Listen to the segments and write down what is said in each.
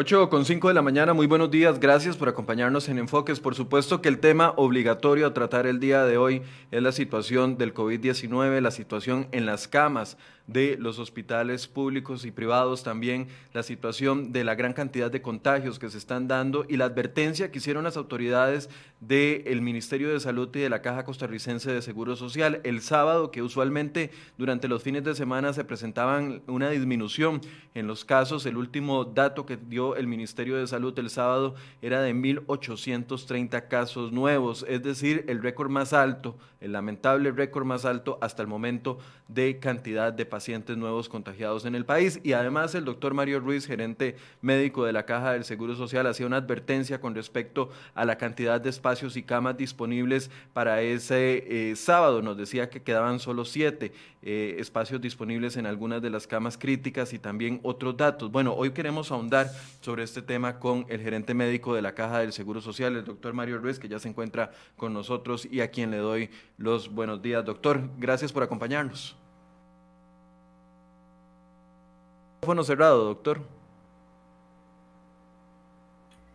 8 con 5 de la mañana, muy buenos días, gracias por acompañarnos en Enfoques. Por supuesto que el tema obligatorio a tratar el día de hoy es la situación del COVID-19, la situación en las camas de los hospitales públicos y privados, también la situación de la gran cantidad de contagios que se están dando y la advertencia que hicieron las autoridades del Ministerio de Salud y de la Caja Costarricense de Seguro Social el sábado, que usualmente durante los fines de semana se presentaban una disminución en los casos. El último dato que dio el Ministerio de Salud el sábado era de 1.830 casos nuevos, es decir, el récord más alto, el lamentable récord más alto hasta el momento de cantidad de pacientes nuevos contagiados en el país. Y además el doctor Mario Ruiz, gerente médico de la Caja del Seguro Social, hacía una advertencia con respecto a la cantidad de espacios y camas disponibles para ese eh, sábado. Nos decía que quedaban solo siete eh, espacios disponibles en algunas de las camas críticas y también otros datos. Bueno, hoy queremos ahondar sobre este tema con el gerente médico de la Caja del Seguro Social, el doctor Mario Ruiz, que ya se encuentra con nosotros y a quien le doy los buenos días. Doctor, gracias por acompañarnos. Micrófono cerrado, doctor.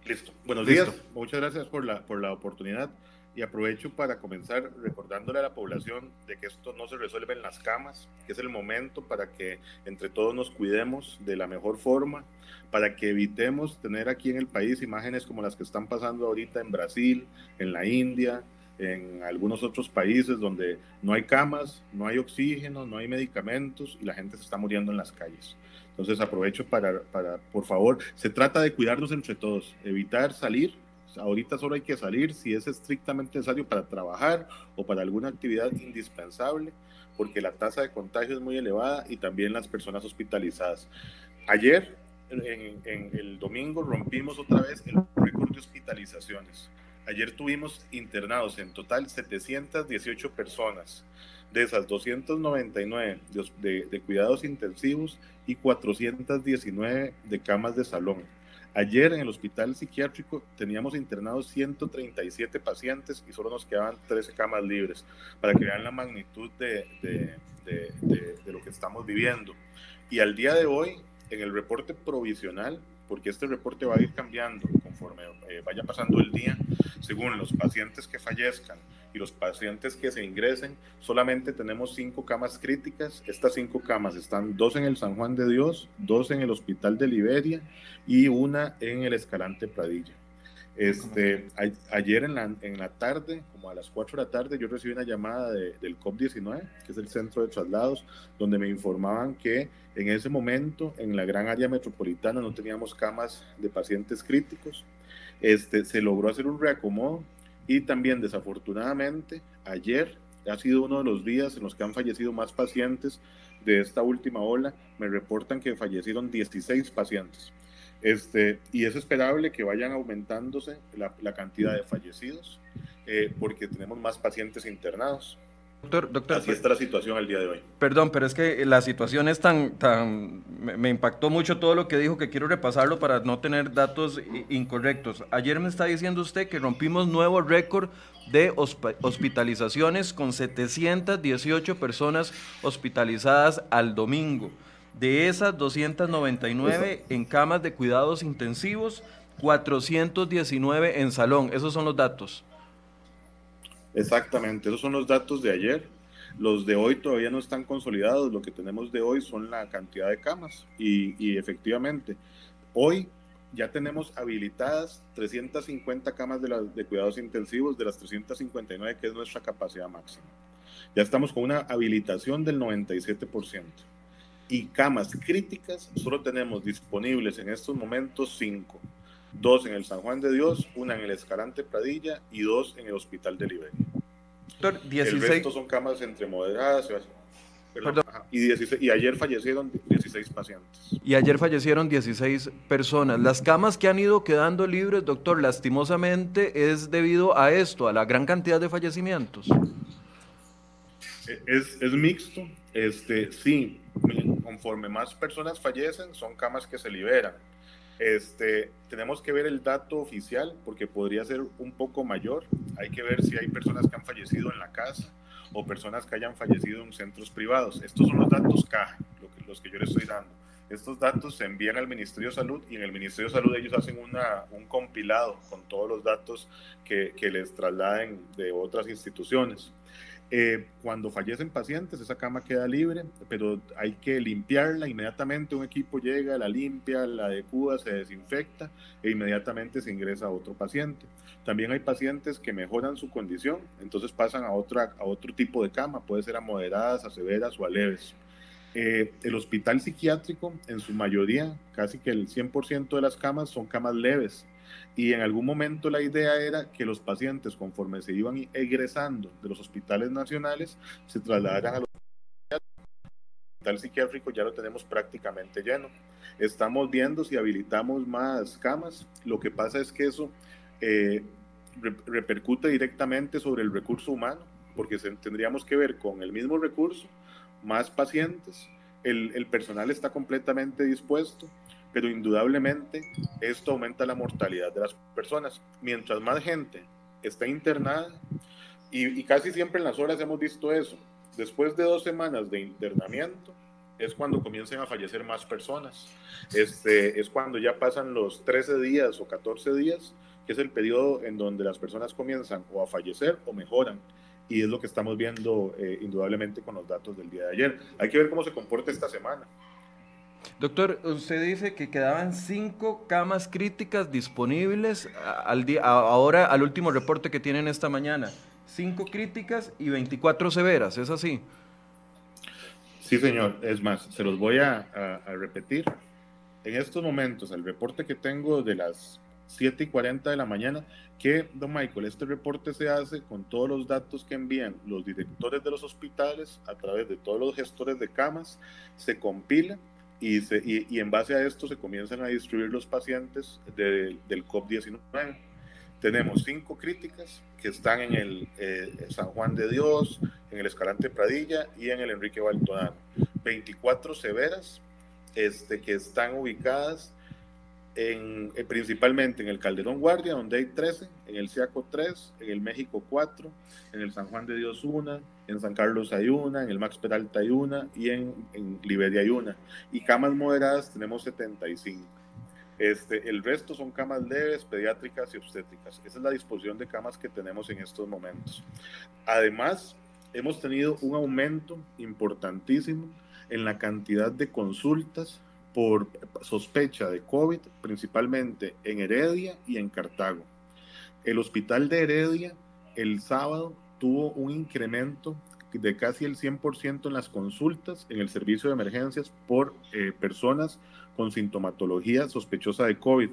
Listo. Buenos días. Muchas gracias por la, por la oportunidad y aprovecho para comenzar recordándole a la población de que esto no se resuelve en las camas, que es el momento para que entre todos nos cuidemos de la mejor forma, para que evitemos tener aquí en el país imágenes como las que están pasando ahorita en Brasil, en la India, en algunos otros países donde no hay camas, no hay oxígeno, no hay medicamentos y la gente se está muriendo en las calles. Entonces aprovecho para, para por favor, se trata de cuidarnos entre todos, evitar salir ahorita solo hay que salir si es estrictamente necesario para trabajar o para alguna actividad indispensable, porque la tasa de contagio es muy elevada y también las personas hospitalizadas. Ayer, en, el domingo, rompimos otra vez el récord de hospitalizaciones. Ayer tuvimos internados en total 718 personas, de esas 299 de, cuidados intensivos y 419 de camas de salón. Ayer en el hospital psiquiátrico teníamos internados 137 pacientes y solo nos quedaban 13 camas libres, para que vean la magnitud de, lo que estamos viviendo. Y al día de hoy, en el reporte provisional, porque este reporte va a ir cambiando conforme eh, vaya pasando el día, según los pacientes que fallezcan y los pacientes que se ingresen, solamente tenemos cinco camas críticas. Estas cinco camas están dos en el San Juan de Dios, dos en el Hospital de Liberia y una en el Escalante Pradilla. Este, ayer en la, en la tarde, como a las 4 de la tarde, yo recibí una llamada del COP19, que es el centro de traslados, donde me informaban que en ese momento en la gran área metropolitana no teníamos camas de pacientes críticos. Este, se logró hacer un reacomodo y también desafortunadamente ayer ha sido uno de los días en los que han fallecido más pacientes de esta última ola. Me reportan que fallecieron 16 pacientes. Este, y es esperable que vayan aumentándose la, cantidad de fallecidos eh, porque tenemos más pacientes internados. Doctor, doctor, Así está la situación al día de hoy. Perdón, pero es que la situación es tan, tan, me, impactó mucho todo lo que dijo que quiero repasarlo para no tener datos incorrectos. Ayer me está diciendo usted que rompimos nuevo récord de hospitalizaciones con 718 personas hospitalizadas al domingo. De esas 299 en camas de cuidados intensivos, 419 en salón. Esos son los datos. Exactamente, esos son los datos de ayer. Los de hoy todavía no están consolidados. Lo que tenemos de hoy son la cantidad de camas. Y, efectivamente, hoy ya tenemos habilitadas 350 camas de, de cuidados intensivos de las 359 que es nuestra capacidad máxima. Ya estamos con una habilitación del 97% y camas críticas solo tenemos disponibles en estos momentos cinco. Dos en el San Juan de Dios, una en el Escalante Pradilla y dos en el Hospital de Liberia. Doctor, 16... El resto son camas entre moderadas y, y ayer fallecieron 16 pacientes. Y ayer fallecieron 16 personas. Las camas que han ido quedando libres, doctor, lastimosamente es debido a esto, a la gran cantidad de fallecimientos. Es, es mixto. Este, sí, conforme más personas fallecen, son camas que se liberan. Este, tenemos que ver el dato oficial porque podría ser un poco mayor. Hay que ver si hay personas que han fallecido en la casa o personas que hayan fallecido en centros privados. Estos son los datos caja, lo que, los que yo le estoy dando. Estos datos se envían al Ministerio de Salud y en el Ministerio de Salud ellos hacen una, un compilado con todos los datos que, que les trasladen de otras instituciones. Eh, cuando fallecen pacientes, esa cama queda libre, pero hay que limpiarla inmediatamente. Un equipo llega, la limpia, la adecuda, se desinfecta e inmediatamente se ingresa a otro paciente. También hay pacientes que mejoran su condición, entonces pasan a, otra, a otro tipo de cama, puede ser a moderadas, a severas o a leves. Eh, el hospital psiquiátrico, en su mayoría, casi que el 100% de las camas son camas leves y en algún momento la idea era que los pacientes, conforme se iban egresando de los hospitales nacionales, se trasladaran a los hospital psiquiátrico ya lo tenemos prácticamente lleno. Estamos viendo si habilitamos más camas. Lo que pasa es que eso eh, repercute directamente sobre el recurso humano, porque tendríamos que ver con el mismo recurso, más pacientes, el, el personal está completamente dispuesto, pero indudablemente esto aumenta la mortalidad de las personas. Mientras más gente está internada, y, casi siempre en las horas hemos visto eso, después de dos semanas de internamiento, es cuando comienzan a fallecer más personas. Este, es cuando ya pasan los 13 días o 14 días, que es el periodo en donde las personas comienzan o a fallecer o mejoran. Y es lo que estamos viendo eh, indudablemente con los datos del día de ayer. Hay que ver cómo se comporta esta semana. Doctor, usted dice que quedaban cinco camas críticas disponibles al día, ahora al último reporte que tienen esta mañana. Cinco críticas y 24 severas, ¿es así? Sí, señor. Es más, se los voy a, repetir. En estos momentos, el reporte que tengo de las 7 y 40 de la mañana, que, don Michael, este reporte se hace con todos los datos que envían los directores de los hospitales a través de todos los gestores de camas, se compila y, en base a esto se comienzan a distribuir los pacientes del COP19. Tenemos cinco críticas que están en el eh, San Juan de Dios, en el Escalante Pradilla y en el Enrique Baltodano. 24 severas este, que están ubicadas en, eh, principalmente en el Calderón Guardia, donde hay 13, en el Ciaco 3, en el México 4, en el San Juan de Dios 1, en San Carlos hay una, en el Max Peralta hay una y en, en Liberia hay una. Y camas moderadas tenemos 75. Este, el resto son camas leves, pediátricas y obstétricas. Esa es la disposición de camas que tenemos en estos momentos. Además, hemos tenido un aumento importantísimo en la cantidad de consultas por sospecha de COVID, principalmente en Heredia y en Cartago. El hospital de Heredia el sábado tuvo un incremento de casi el 100% en las consultas en el servicio de emergencias por eh, personas con sintomatología sospechosa de COVID.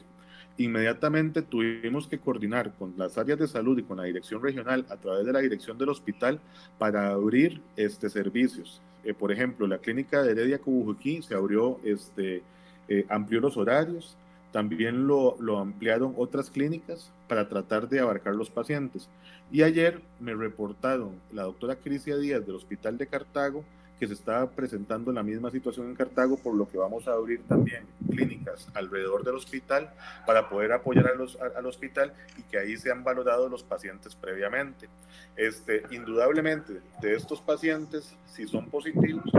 Inmediatamente tuvimos que coordinar con las áreas de salud y con la dirección regional a través de la dirección del hospital para abrir este, servicios. Eh, por ejemplo, la clínica de Heredia Cubujuquí se abrió, este, eh, amplió los horarios, también lo, lo, ampliaron otras clínicas para tratar de abarcar los pacientes. Y ayer me reportaron la doctora Crisia Díaz del Hospital de Cartago que se está presentando la misma situación en Cartago, por lo que vamos a abrir también clínicas alrededor del hospital para poder apoyar al hospital y que ahí sean valorados los pacientes previamente. Este, indudablemente, de estos pacientes, si son positivos,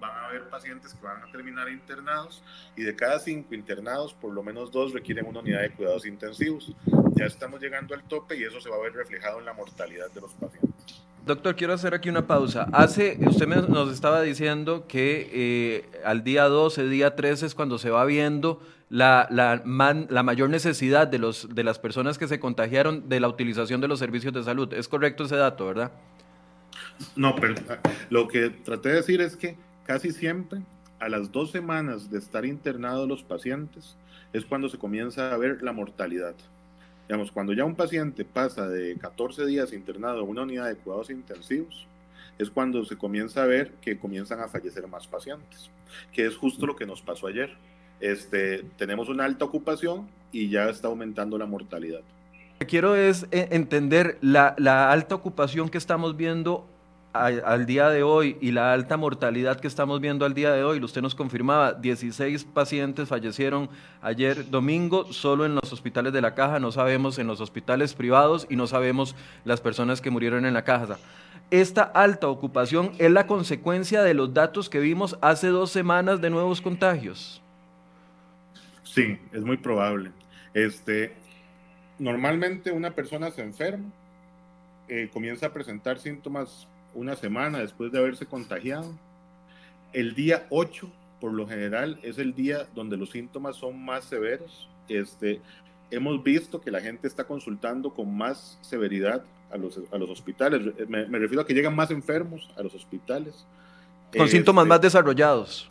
van a haber pacientes que van a terminar internados y de cada cinco internados, por lo menos dos requieren una unidad de cuidados intensivos. Ya estamos llegando al tope y eso se va a ver reflejado en la mortalidad de los pacientes. Doctor, quiero hacer aquí una pausa. Hace, usted nos estaba diciendo que eh, al día 12, día 13 es cuando se va viendo la, la, la mayor necesidad de, los, de las personas que se contagiaron de la utilización de los servicios de salud. ¿Es correcto ese dato, verdad? No, pero lo que traté de decir es que casi siempre a las dos semanas de estar internados los pacientes es cuando se comienza a ver la mortalidad. Digamos, cuando ya un paciente pasa de 14 días internado a una unidad de cuidados intensivos, es cuando se comienza a ver que comienzan a fallecer más pacientes, que es justo lo que nos pasó ayer. Este, tenemos una alta ocupación y ya está aumentando la mortalidad. Lo que quiero es eh, entender la, la alta ocupación que estamos viendo al, día de hoy y la alta mortalidad que estamos viendo al día de hoy, usted nos confirmaba, 16 pacientes fallecieron ayer domingo solo en los hospitales de la caja, no sabemos en los hospitales privados y no sabemos las personas que murieron en la caja. Esta alta ocupación es la consecuencia de los datos que vimos hace dos semanas de nuevos contagios. Sí, es muy probable. Este, normalmente una persona se enferma, eh, comienza a presentar síntomas una semana después de haberse contagiado. El día 8, por lo general, es el día donde los síntomas son más severos. Este, hemos visto que la gente está consultando con más severidad a los, a los hospitales. Me, refiero a que llegan más enfermos a los hospitales. Con síntomas este, más desarrollados.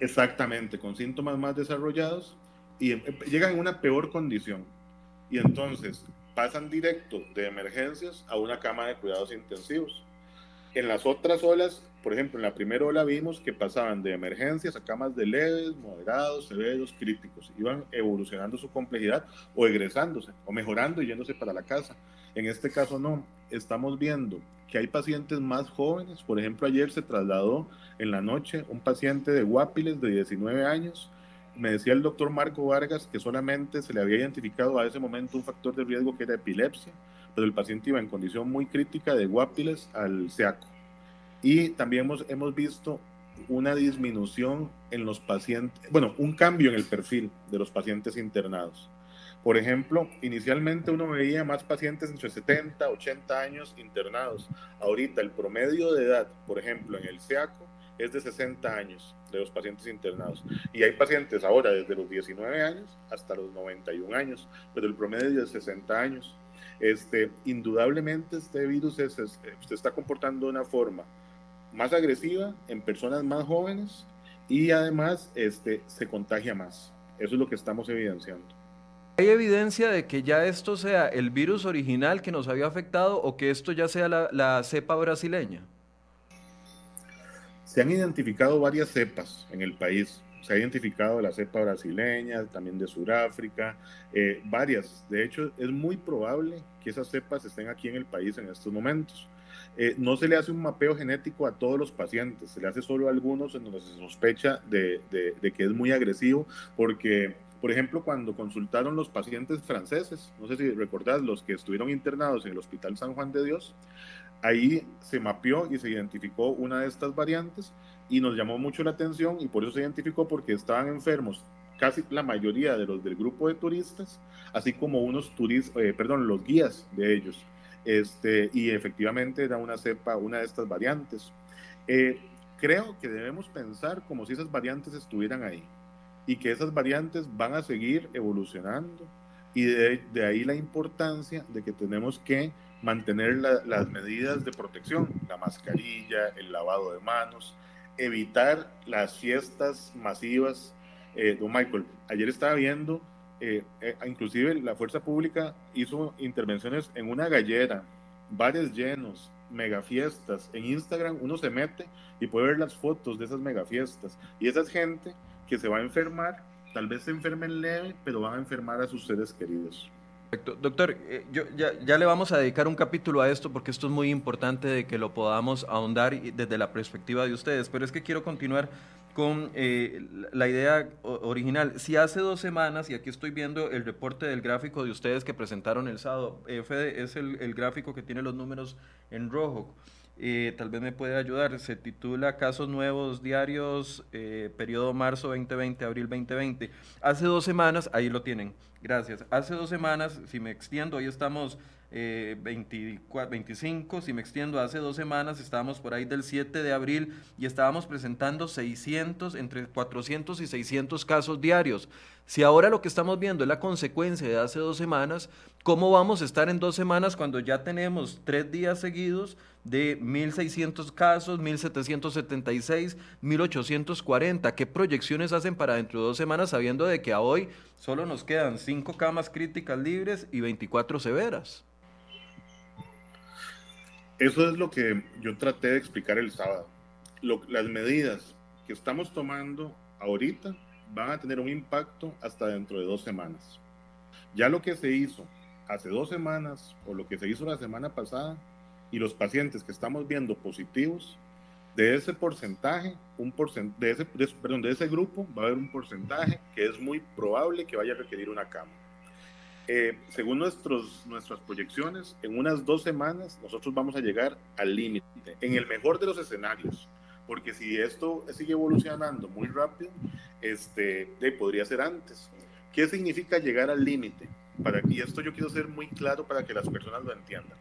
Exactamente, con síntomas más desarrollados y em, llegan en una peor condición. Y entonces pasan directo de emergencias a una cama de cuidados intensivos. En las otras olas, por ejemplo, en la primera ola vimos que pasaban de emergencias a camas de leves, moderados, severos, críticos. Iban evolucionando su complejidad o egresándose o mejorando y yéndose para la casa. En este caso no, estamos viendo que hay pacientes más jóvenes. Por ejemplo, ayer se trasladó en la noche un paciente de Guapiles de 19 años. Me decía el doctor Marco Vargas que solamente se le había identificado a ese momento un factor de riesgo que era epilepsia, pero el paciente iba en condición muy crítica de Guapiles al SEACO. Y también hemos, hemos visto una disminución en los pacientes, bueno, un cambio en el perfil de los pacientes internados. Por ejemplo, inicialmente uno veía más pacientes entre 70 y 80 años internados. Ahorita el promedio de edad, por ejemplo, en el SEACO es de 60 años de los pacientes internados. Y hay pacientes ahora desde los 19 años hasta los 91 años, pero el promedio es de 60 años. Este, indudablemente este virus se está comportando de una forma más agresiva en personas más jóvenes y además este, se contagia más. Eso es lo que estamos evidenciando. ¿Hay evidencia de que ya esto sea el virus original que nos había afectado o que esto ya sea la, cepa brasileña? Se han identificado varias cepas en el país. Se ha identificado la cepa brasileña, también de Sudáfrica, eh, varias. De hecho, es muy probable que esas cepas estén aquí en el país en estos momentos. Eh, no se le hace un mapeo genético a todos los pacientes, se le hace solo a algunos en donde se sospecha de, de que es muy agresivo, porque por ejemplo, cuando consultaron los pacientes franceses, no sé si recordás, los que estuvieron internados en el Hospital San Juan de Dios, ahí se mapeó y se identificó una de estas variantes y nos llamó mucho la atención y por eso se identificó porque estaban enfermos casi la mayoría de los del grupo de turistas, así como unos turistas, eh, perdón, los guías de ellos. Este, y efectivamente era una cepa, una de estas variantes. Eh, creo que debemos pensar como si esas variantes estuvieran ahí y que esas variantes van a seguir evolucionando y de, ahí la importancia de que tenemos que mantener las medidas de protección, la mascarilla, el lavado de manos, evitar las fiestas masivas. Eh, don Michael, ayer estaba viendo, eh, eh, inclusive la fuerza pública hizo intervenciones en una gallera, bares llenos, megafiestas. En Instagram uno se mete y puede ver las fotos de esas megafiestas. Y esa gente que se va a enfermar, tal vez se enfermen leve, pero van a enfermar a sus seres queridos. Perfecto. Doctor, eh, yo, ya, le vamos a dedicar un capítulo a esto porque esto es muy importante de que lo podamos ahondar desde la perspectiva de ustedes, pero es que quiero continuar con eh, la idea original. Si hace dos semanas, y aquí estoy viendo el reporte del gráfico de ustedes que presentaron el sábado, Fede es el, el gráfico que tiene los números en rojo. Eh, tal vez me puede ayudar. Se titula Casos Nuevos Diarios, eh, periodo marzo 2020, abril 2020. Hace dos semanas, ahí lo tienen, gracias. Hace dos semanas, si me extiendo, hoy estamos 24, eh, 25, si me extiendo, hace dos semanas estábamos por ahí del 7 de abril y estábamos presentando 600, entre 400 y 600 casos diarios. Si ahora lo que estamos viendo es la consecuencia de hace dos semanas, ¿cómo vamos a estar en dos semanas cuando ya tenemos tres días seguidos de 1.600 casos, 1.776, 1.840? ¿Qué proyecciones hacen para dentro de dos semanas sabiendo de que a hoy solo nos quedan cinco camas críticas libres y 24 severas? Eso es lo que yo traté de explicar el sábado. las medidas que estamos tomando ahorita van a tener un impacto hasta dentro de dos semanas. Ya lo que se hizo hace dos semanas o lo que se hizo la semana pasada y los pacientes que estamos viendo positivos, de ese porcentaje, un de, ese, perdón, de ese grupo va a haber un porcentaje que es muy probable que vaya a requerir una cama. Eh, según nuestros, nuestras proyecciones, en unas dos semanas nosotros vamos a llegar al límite. En el mejor de los escenarios, porque si esto sigue evolucionando muy rápido, este, podría ser antes. ¿Qué significa llegar al límite? Y esto yo quiero ser muy claro para que las personas lo entiendan.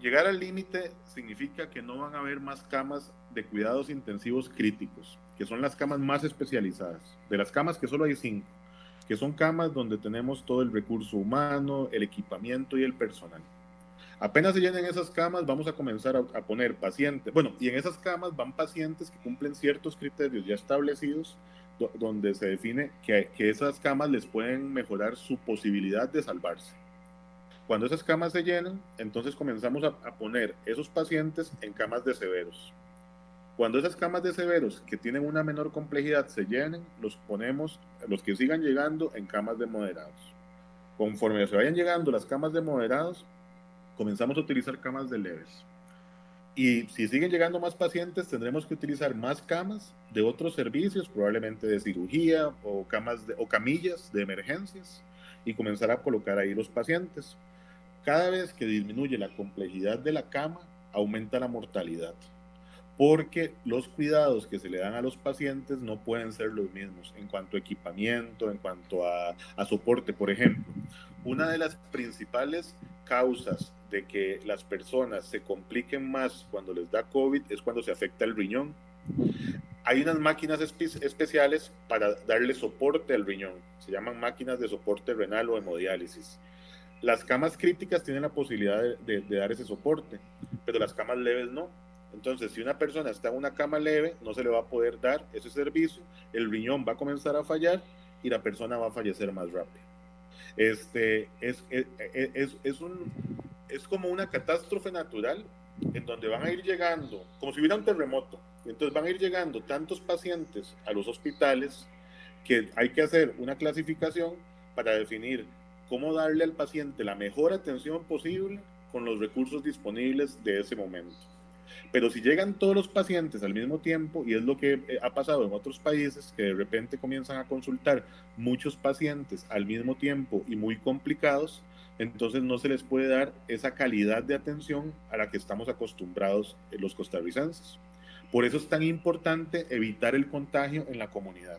Llegar al límite significa que no van a haber más camas de cuidados intensivos críticos, que son las camas más especializadas. De las camas que solo hay cinco, que son camas donde tenemos todo el recurso humano, el equipamiento y el personal. Apenas se llenen esas camas, vamos a comenzar a, poner pacientes. Bueno, y en esas camas van pacientes que cumplen ciertos criterios ya establecidos, donde se define que, que esas camas les pueden mejorar su posibilidad de salvarse. Cuando esas camas se llenan, entonces comenzamos a, poner esos pacientes en camas de severos. Cuando esas camas de severos que tienen una menor complejidad se llenen, los ponemos, los que sigan llegando, en camas de moderados. Conforme se vayan llegando las camas de moderados, comenzamos a utilizar camas de leves. Y si siguen llegando más pacientes, tendremos que utilizar más camas de otros servicios, probablemente de cirugía o, camas o camillas de emergencias, y comenzar a colocar ahí los pacientes. Cada vez que disminuye la complejidad de la cama, aumenta la mortalidad, porque los cuidados que se le dan a los pacientes no pueden ser los mismos en cuanto a equipamiento, en cuanto a, soporte. Por ejemplo, una de las principales causas de que las personas se compliquen más cuando les da COVID es cuando se afecta el riñón. Hay unas máquinas especiales para darle soporte al riñón. Se llaman máquinas de soporte renal o hemodiálisis. Las camas críticas tienen la posibilidad de, dar ese soporte, pero las camas leves no. Entonces, si una persona está en una cama leve, no se le va a poder dar ese servicio, el riñón va a comenzar a fallar y la persona va a fallecer más rápido. Este, es, es, es, un, es como una catástrofe natural en donde van a ir llegando, como si hubiera un terremoto, entonces van a ir llegando tantos pacientes a los hospitales que hay que hacer una clasificación para definir cómo darle al paciente la mejor atención posible con los recursos disponibles de ese momento. Pero si llegan todos los pacientes al mismo tiempo, y es lo que eh, ha pasado en otros países, que de repente comienzan a consultar muchos pacientes al mismo tiempo y muy complicados, entonces no se les puede dar esa calidad de atención a la que estamos acostumbrados los costarricenses. Por eso es tan importante evitar el contagio en la comunidad.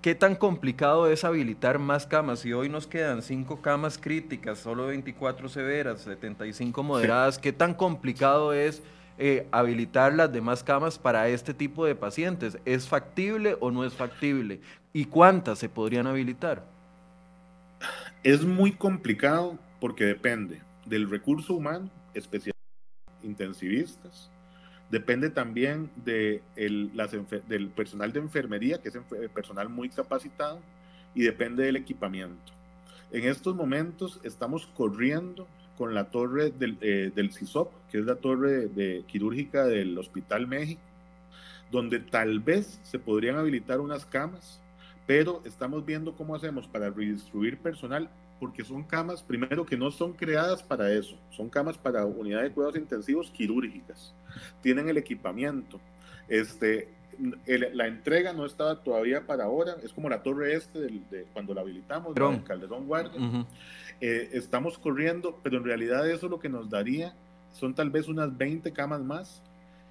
¿Qué tan complicado es habilitar más camas? Si hoy nos quedan cinco camas críticas, solo 24 severas, 75 moderadas, ¿qué tan complicado es eh, habilitar las demás camas para este tipo de pacientes? ¿Es factible o no es factible? ¿Y cuántas se podrían habilitar? Es muy complicado porque depende del recurso humano, especialmente intensivistas, Depende también de del personal de enfermería, que es personal muy capacitado, y depende del equipamiento. En estos momentos estamos corriendo con la torre del, eh, del CISOP, que es la torre de, quirúrgica del Hospital México, donde tal vez se podrían habilitar unas camas, pero estamos viendo cómo hacemos para redistribuir personal porque son camas, primero, que no son creadas para eso, son camas para unidades de cuidados intensivos quirúrgicas, tienen el equipamiento. Este, la entrega no estaba todavía para ahora, es como la torre este de, cuando la habilitamos, en Calderón Guardia. Eh, estamos corriendo, pero en realidad eso lo que nos daría son tal vez unas 20 camas más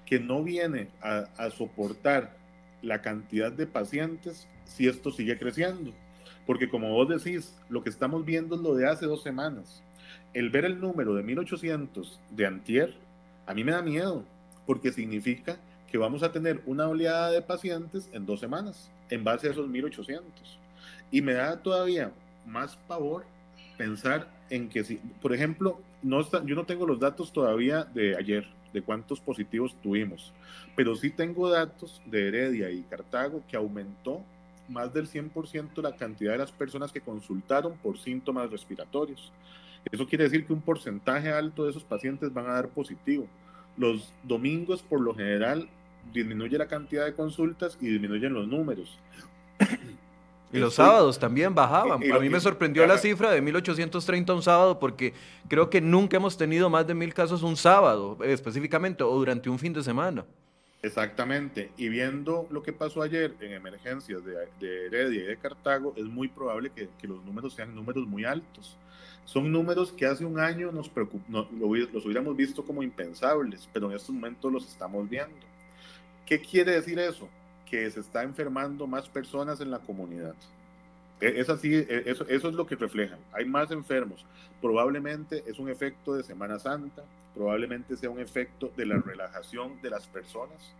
que no viene a, a soportar la cantidad de pacientes si esto sigue creciendo. Porque como vos decís, lo que estamos viendo es lo de hace dos semanas. El ver el número de 1800 de antier, a mí me da miedo, porque significa que vamos a tener una oleada de pacientes en dos semanas, en base a esos 1800. Y me da todavía más pavor pensar en que si, por ejemplo, no yo no tengo los datos todavía de ayer, de cuántos positivos tuvimos, pero sí tengo datos de Heredia y Cartago que aumentó más del 100% la cantidad de las personas que consultaron por síntomas respiratorios. Eso quiere decir que un porcentaje alto de esos pacientes van a dar positivo. Los domingos, por lo general, disminuye la cantidad de consultas y disminuyen los números. Y los sábados también bajaban. a mí me sorprendió la cifra de 1830 un sábado porque creo que nunca hemos tenido más de mil casos un sábado específicamente o durante un fin de semana. Exactamente. Y viendo lo que pasó ayer en emergencias de, Heredia y de Cartago, es muy probable que, los números sean números muy altos. Son números que hace un año nos los hubiéramos visto como impensables, pero en estos momentos los estamos viendo. ¿Qué quiere decir eso? Que se está enfermando más personas en la comunidad. E, es así, e, eso, eso es lo que refleja. Hay más enfermos. Probablemente es un efecto de Semana Santa, probablemente sea un efecto de la relajación de las personas.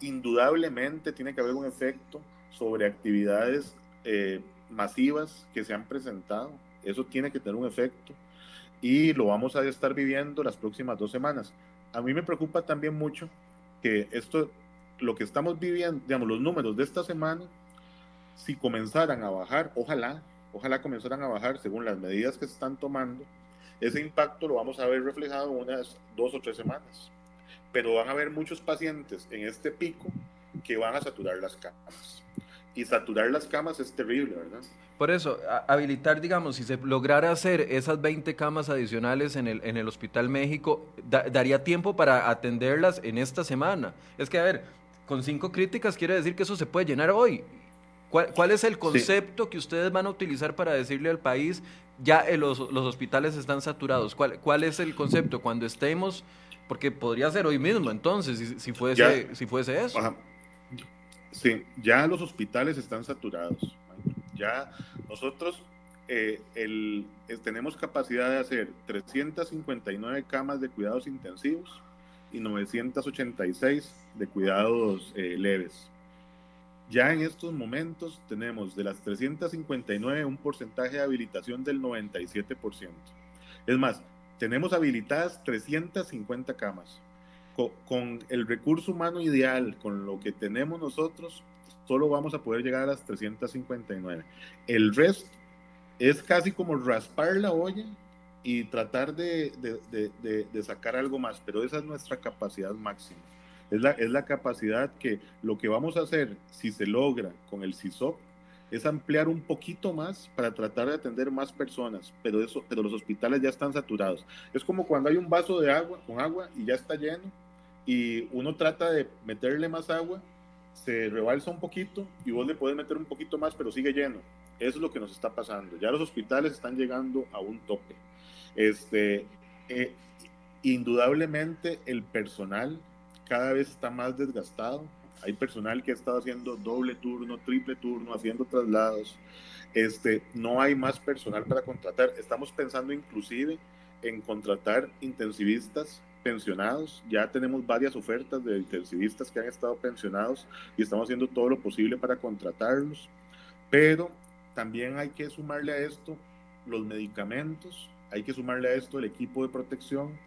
Indudablemente tiene que haber un efecto sobre actividades eh, masivas que se han presentado. Eso tiene que tener un efecto y lo vamos a estar viviendo las próximas dos semanas. A mí me preocupa también mucho que esto, lo que estamos viviendo, digamos, los números de esta semana si comenzaran a bajar, ojalá, ojalá comenzaran a bajar según las medidas que se están tomando, ese impacto lo vamos a ver reflejado en unas dos o tres semanas. Pero van a haber muchos pacientes en este pico que van a saturar las camas. Y saturar las camas es terrible, ¿verdad? Por eso, habilitar, digamos, si se lograra hacer esas 20 camas adicionales en el, en el Hospital México, daría tiempo para atenderlas en esta semana. Es que, a ver, con cinco críticas quiere decir que eso se puede llenar hoy ¿Cuál, es el concepto que ustedes van a utilizar para decirle al país, ya eh, los, hospitales están saturados? ¿Cuál, ¿Cuál es el concepto? Cuando estemos, porque podría ser hoy mismo entonces, si, fuese, si fuese eso. Sí, ya los hospitales están saturados. Ya nosotros eh, el, eh, tenemos capacidad de hacer 359 camas de cuidados intensivos y 986 de cuidados leves. Ya en estos momentos tenemos de las 359 un porcentaje de habilitación del 97%. Es más, tenemos habilitadas 350 camas. Con, el recurso humano ideal, con lo que tenemos nosotros, solo vamos a poder llegar a las 359. El resto es casi como raspar la olla y tratar de, de sacar algo más, pero esa es nuestra capacidad máxima. Es la, es la capacidad que lo que vamos a hacer, si se logra con el CISOP, es ampliar un poquito más para tratar de atender más personas, pero, eso, pero los hospitales ya están saturados. Es como cuando hay un vaso de agua con agua y ya está lleno y uno trata de meterle más agua, se rebalsa un poquito y vos le puedes meter un poquito más, pero sigue lleno. Es lo que nos está pasando. Ya los hospitales están llegando a un tope. Este, eh, indudablemente el personal cada vez está más desgastado. Hay personal que ha estado haciendo doble turno, triple turno, haciendo traslados. Este, no hay más personal para contratar. Estamos pensando inclusive en contratar intensivistas pensionados. Ya tenemos varias ofertas de intensivistas que han estado pensionados y estamos haciendo todo lo posible para contratarlos. Pero también hay que sumarle a esto los medicamentos, hay que sumarle a esto el equipo de protección,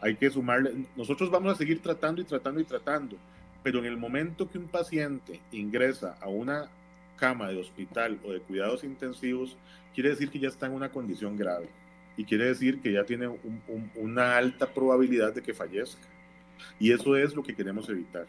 hay que sumarle, nosotros vamos a seguir tratando y tratando y tratando, pero en el momento que un paciente ingresa a una cama de hospital o de cuidados intensivos, quiere decir que ya está en una condición grave y quiere decir que ya tiene una alta probabilidad de que fallezca. Y eso es lo que queremos evitar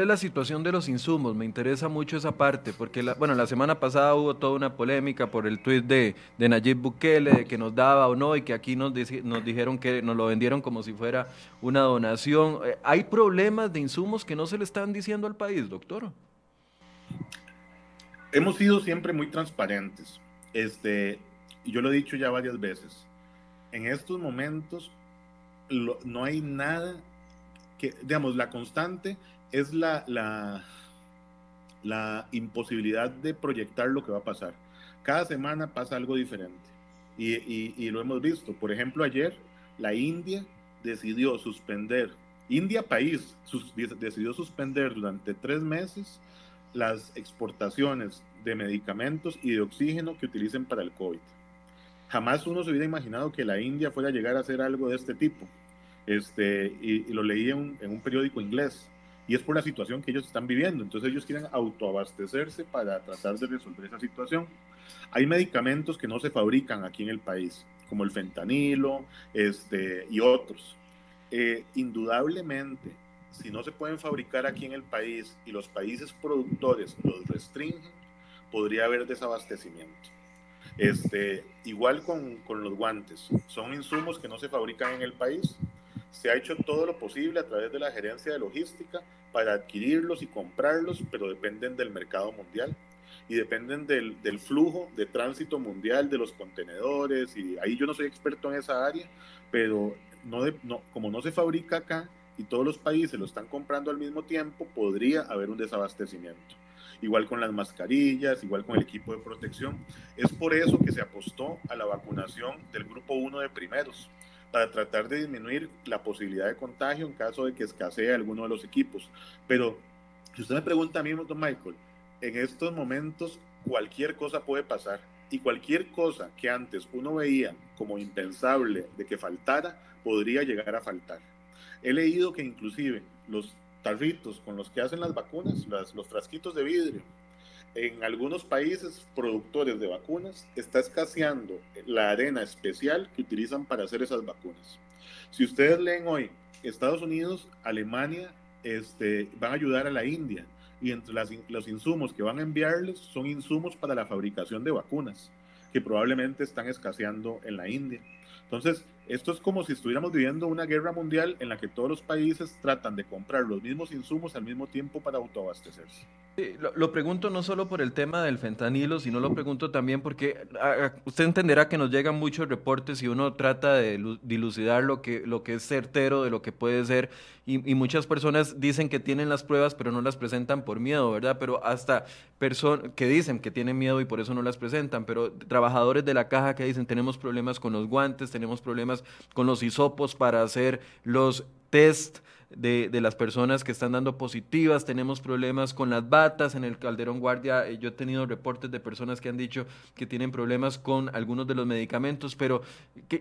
es la situación de los insumos? Me interesa mucho esa parte, porque la, bueno, la semana pasada hubo toda una polémica por el tuit de, de Nayib Bukele, de que nos daba o no, y que aquí nos, dijeron que nos lo vendieron como si fuera una donación. Eh, ¿Hay problemas de insumos que no se le están diciendo al país, doctor? Hemos sido siempre muy transparentes. Este, yo lo he dicho ya varias veces. En estos momentos no hay nada que, digamos, la constante es la, la, la imposibilidad de proyectar lo que va a pasar. Cada semana pasa algo diferente y, y, lo hemos visto. Por ejemplo, ayer la India decidió suspender, India país, decidió suspender durante tres meses las exportaciones de medicamentos y de oxígeno que utilicen para el COVID. Jamás uno se hubiera imaginado que la India fuera a llegar a hacer algo de este tipo. Este, y, lo leí en un periódico inglés y es por la situación que ellos están viviendo. Entonces ellos quieren autoabastecerse para tratar de resolver esa situación. Hay medicamentos que no se fabrican aquí en el país, como el fentanilo este, y otros. Eh, indudablemente, si no se pueden fabricar aquí en el país y los países productores los restringen, podría haber desabastecimiento. Este, igual con, con los guantes, son insumos que no se fabrican en el país, se ha hecho todo lo posible a través de la gerencia de logística para adquirirlos y comprarlos, pero dependen del mercado mundial y dependen del, flujo de tránsito mundial de los contenedores. Y ahí yo no soy experto en esa área, pero no, no como no se fabrica acá y todos los países lo están comprando al mismo tiempo, podría haber un desabastecimiento. Igual con las mascarillas, igual con el equipo de protección. Es por eso que se apostó a la vacunación del grupo 1 de primeros para tratar de disminuir la posibilidad de contagio en caso de que escasee alguno de los equipos. Pero si usted me pregunta a mí, don Michael, en estos momentos cualquier cosa puede pasar y cualquier cosa que antes uno veía como impensable de que faltara, podría llegar a faltar. He leído que inclusive los tarritos con los que hacen las vacunas, los frasquitos de vidrio, en algunos países productores de vacunas está escaseando la arena especial que utilizan para hacer esas vacunas. Si ustedes leen hoy, Estados Unidos, Alemania, este, van a ayudar a la India y entre los insumos que van a enviarles son insumos para la fabricación de vacunas que probablemente están escaseando en la India. Entonces, esto es como si estuviéramos viviendo una guerra mundial en la que todos los países tratan de comprar los mismos insumos al mismo tiempo para autoabastecerse lo, pregunto no solo por el tema del fentanilo, sino lo pregunto también porque usted entenderá que nos llegan muchos reportes y uno trata de dilucidar lo que, lo que es certero de lo que puede ser y, muchas personas dicen que tienen las pruebas pero no las presentan por miedo, ¿verdad? Pero hasta personas que dicen que tienen miedo y por eso no las presentan, pero trabajadores de la caja que dicen tenemos problemas con los guantes, tenemos problemas con los hisopos para hacer los test de, de, las personas que están dando positivas, tenemos problemas con las batas, en el Calderón Guardia eh, yo he tenido reportes de personas que han dicho que tienen problemas con algunos de los medicamentos, pero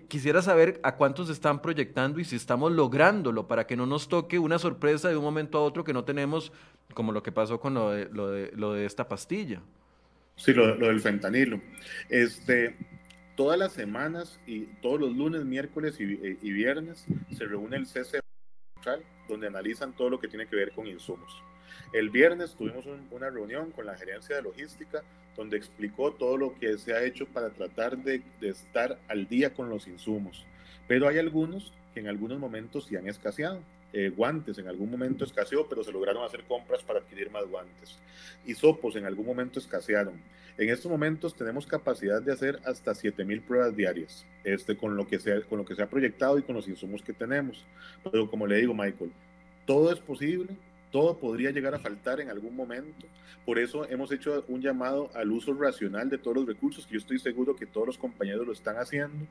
quisiera saber a cuántos están proyectando y si estamos lográndolo para que no nos toque una sorpresa de un momento a otro que no tenemos, como lo que pasó con lo de, lo de, lo de esta pastilla. Sí, lo, lo del fentanilo. Este, todas las semanas y todos los lunes, miércoles y, y viernes se reúne el CC donde analizan todo lo que tiene que ver con insumos. El viernes tuvimos una reunión con la gerencia de logística donde explicó todo lo que se ha hecho para tratar de, estar al día con los insumos. Pero hay algunos que en algunos momentos sí han escaseado. Eh, guantes en algún momento escaseó, pero se lograron hacer compras para adquirir más guantes. Y sopos en algún momento escasearon. En estos momentos tenemos capacidad de hacer hasta 7000 pruebas diarias, este, con, lo que se, con lo que se ha proyectado y con los insumos que tenemos. Pero como le digo, Michael, todo es posible, todo podría llegar a faltar en algún momento. Por eso hemos hecho un llamado al uso racional de todos los recursos, que yo estoy seguro que todos los compañeros lo están haciendo.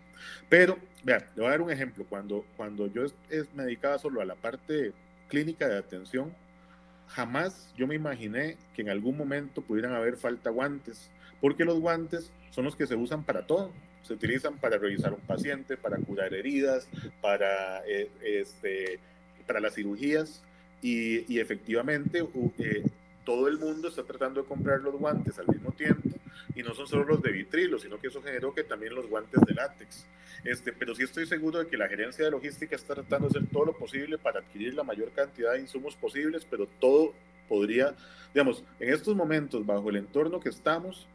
Pero, vean, le voy a dar un ejemplo. Cuando, cuando yo me dedicaba solo a la parte clínica de atención, jamás yo me imaginé que en algún momento pudieran haber falta guantes, porque los guantes son los que se usan para todo. Se utilizan para revisar un paciente, para curar heridas, para, eh, este, para las cirugías y, y efectivamente eh, todo el mundo está tratando de comprar los guantes al mismo tiempo y no son solo los de vitrilo, sino que eso generó que también los guantes de látex. Este, pero sí estoy seguro de que la gerencia de logística está tratando de hacer todo lo posible para adquirir la mayor cantidad de insumos posibles, pero todo podría, digamos, en estos momentos, bajo el entorno que estamos,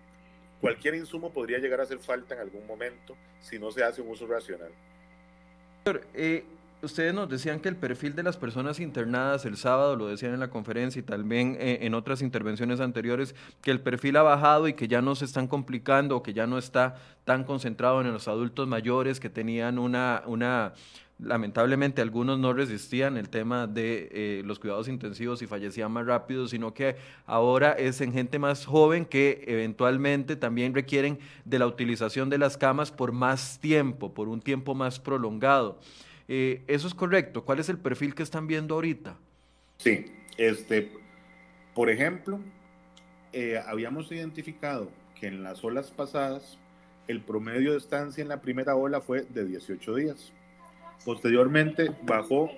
cualquier insumo podría llegar a hacer falta en algún momento si no se hace un uso racional. Eh, ustedes nos decían que el perfil de las personas internadas el sábado, lo decían en la conferencia y también eh, en otras intervenciones anteriores, que el perfil ha bajado y que ya no se están complicando o que ya no está tan concentrado en los adultos mayores que tenían una, una lamentablemente algunos no resistían el tema de eh, los cuidados intensivos y fallecían más rápido, sino que ahora es en gente más joven que eventualmente también requieren de la utilización de las camas por más tiempo, por un tiempo más prolongado. Eh, ¿Eso es correcto? ¿Cuál es el perfil que están viendo ahorita? Sí, este, por ejemplo, eh, habíamos identificado que en las olas pasadas el promedio de estancia en la primera ola fue de 18 días. Posteriormente bajó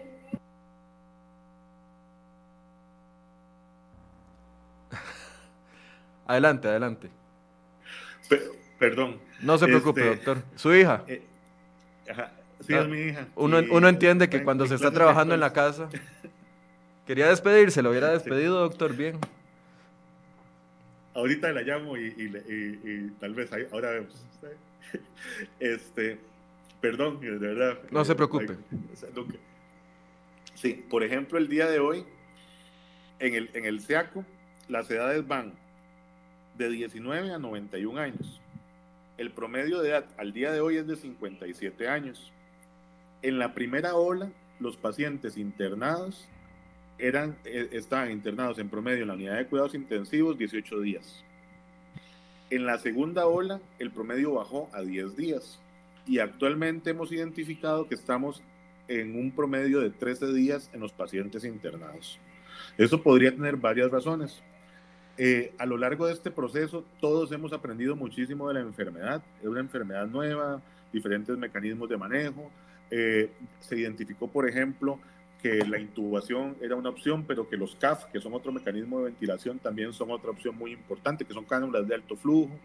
Adelante, adelante. perdón. No se preocupe, este, doctor. ¿Su hija? Eh, Sí, es mi hija. Uno, uno entiende que cuando se está trabajando en la casa. Quería despedirse, lo hubiera despedido, doctor, bien. Ahorita la llamo y, y, tal vez ahora vemos. Este, perdón, de verdad. No se preocupe. Sí, por ejemplo, el día de hoy, en el, en el SEACO, las edades van de 19 a 91 años. El promedio de edad al día de hoy es de 57 años. En la primera ola, los pacientes internados eran, eh, estaban internados en promedio en la unidad de cuidados intensivos 18 días. En la segunda ola, el promedio bajó a 10 días y actualmente hemos identificado que estamos en un promedio de 13 días en los pacientes internados. Eso podría tener varias razones. Eh, a lo largo de este proceso, todos hemos aprendido muchísimo de la enfermedad. Es una enfermedad nueva, diferentes mecanismos de manejo. Eh, se identificó, por ejemplo, que la intubación era una opción, pero que los CAF, que son otro mecanismo de ventilación, también son otra opción muy importante, que son cánulas de alto flujo.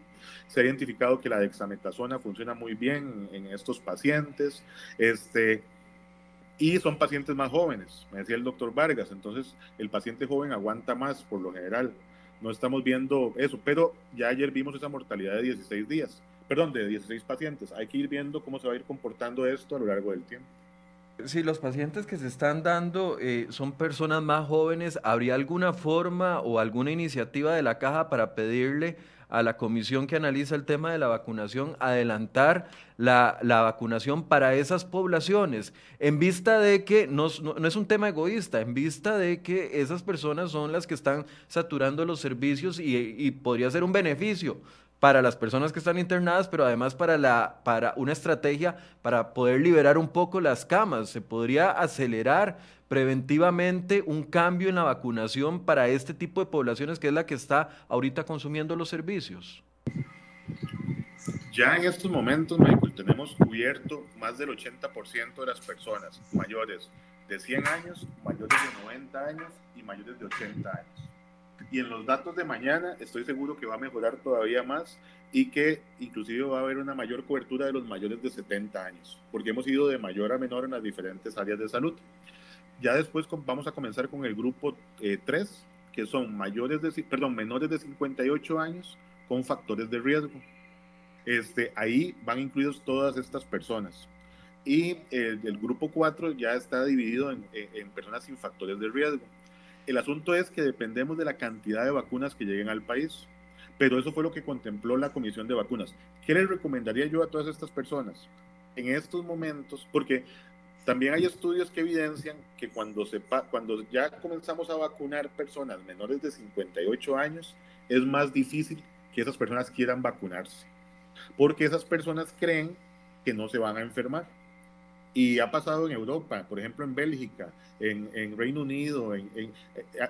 Se ha identificado que la dexametasona funciona muy bien en, estos pacientes. Este, y son pacientes más jóvenes, me decía el doctor Vargas, entonces el paciente joven aguanta más por lo general. No estamos viendo eso, pero ya ayer vimos esa mortalidad de 16 días, perdón, de 16 pacientes. Hay que ir viendo cómo se va a ir comportando esto a lo largo del tiempo. Si los pacientes que se están dando eh, son personas más jóvenes, ¿habría alguna forma o alguna iniciativa de la caja para pedirle a la comisión que analiza el tema de la vacunación adelantar la, vacunación para esas poblaciones, en vista de que no, es un tema egoísta, en vista de que esas personas son las que están saturando los servicios y, y podría ser un beneficio para las personas que están internadas, pero además para, la, para una estrategia para poder liberar un poco las camas. Se podría acelerar preventivamente un cambio en la vacunación para este tipo de poblaciones que es la que está ahorita consumiendo los servicios. Ya en estos momentos, Michael, tenemos cubierto más del 80% de las personas mayores de 100 años, mayores de 90 años y mayores de 80 años y en los datos de mañana estoy seguro que va a mejorar todavía más y que inclusive va a haber una mayor cobertura de los mayores de 70 años, porque hemos ido de mayor a menor en las diferentes áreas de salud. Ya después vamos a comenzar con el grupo 3, eh, que son mayores de, perdón, menores de 58 años con factores de riesgo. Este, ahí van incluidos todas estas personas. Y el, el grupo 4 ya está dividido en, en personas sin factores de riesgo. El asunto es que dependemos de la cantidad de vacunas que lleguen al país, pero eso fue lo que contempló la Comisión de Vacunas. ¿Qué les recomendaría yo a todas estas personas? En estos momentos, porque también hay estudios que evidencian que cuando, cuando ya comenzamos a vacunar personas menores de 58 años, es más difícil que esas personas quieran vacunarse, porque esas personas creen que no se van a enfermar. Y ha pasado en Europa, por ejemplo en Bélgica, en, Reino Unido, en, eh,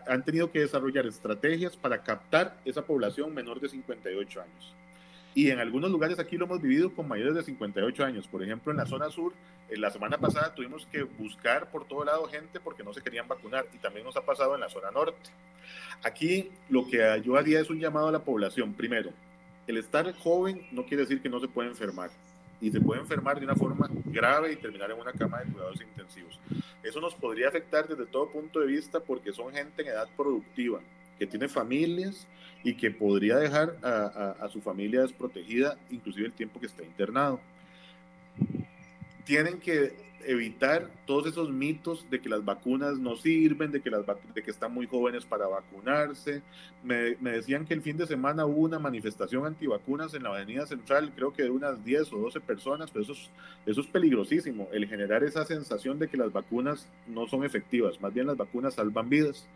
han tenido que desarrollar estrategias para captar esa población menor de 58 años. Y en algunos lugares aquí lo hemos vivido con mayores de 58 años. Por ejemplo, en la zona sur, en la semana pasada tuvimos que buscar por todo lado gente porque no se querían vacunar. Y también nos ha pasado en la zona norte. Aquí lo que yo haría es un llamado a la población. Primero, el estar joven no quiere decir que no se puede enfermar y se puede enfermar de una forma grave y terminar en una cama de cuidados intensivos. Eso nos podría afectar desde todo punto de vista porque son gente en edad productiva, que tiene familias y que podría dejar a, su familia desprotegida inclusive el tiempo que está internado. Tienen que evitar todos esos mitos de que las vacunas no sirven, de que, las, de que están muy jóvenes para vacunarse. Me, decían que el fin de semana hubo una manifestación antivacunas en la Avenida Central, creo que de unas 10 o 12 personas, pero eso es, eso es peligrosísimo, el generar esa sensación de que las vacunas no son efectivas, más bien las vacunas salvan vidas.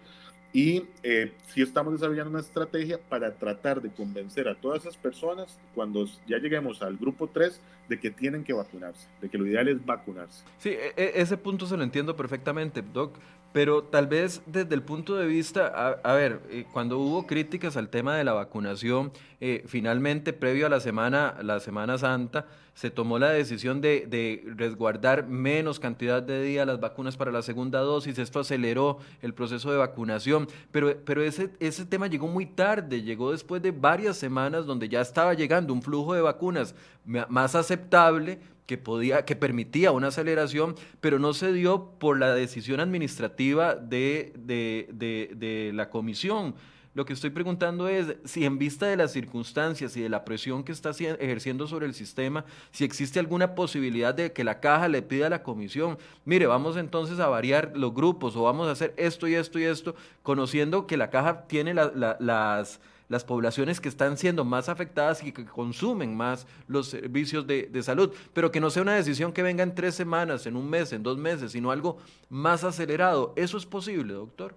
Y eh, sí estamos desarrollando una estrategia para tratar de convencer a todas esas personas, cuando ya lleguemos al grupo 3, de que tienen que vacunarse, de que lo ideal es vacunarse. Sí, e, e, ese punto se lo entiendo perfectamente, Doc. Pero tal vez desde el punto de vista, a, ver, eh, cuando hubo críticas al tema de la vacunación, eh, finalmente, previo a la semana, la semana Santa, se tomó la decisión de, resguardar menos cantidad de días las vacunas para la segunda dosis. Esto aceleró el proceso de vacunación. Pero, pero ese, ese tema llegó muy tarde, llegó después de varias semanas donde ya estaba llegando un flujo de vacunas más aceptable que podía, que permitía una aceleración, pero no se dio por la decisión administrativa de, de, de, la comisión. Lo que estoy preguntando es si en vista de las circunstancias y de la presión que está ejerciendo sobre el sistema, si existe alguna posibilidad de que la caja le pida a la comisión, mire, vamos entonces a variar los grupos o vamos a hacer esto y esto y esto, conociendo que la caja tiene las las poblaciones que están siendo más afectadas y que consumen más los servicios de, salud, pero que no sea una decisión que venga en tres semanas, en un mes, en dos meses, sino algo más acelerado. ¿Eso es posible, doctor?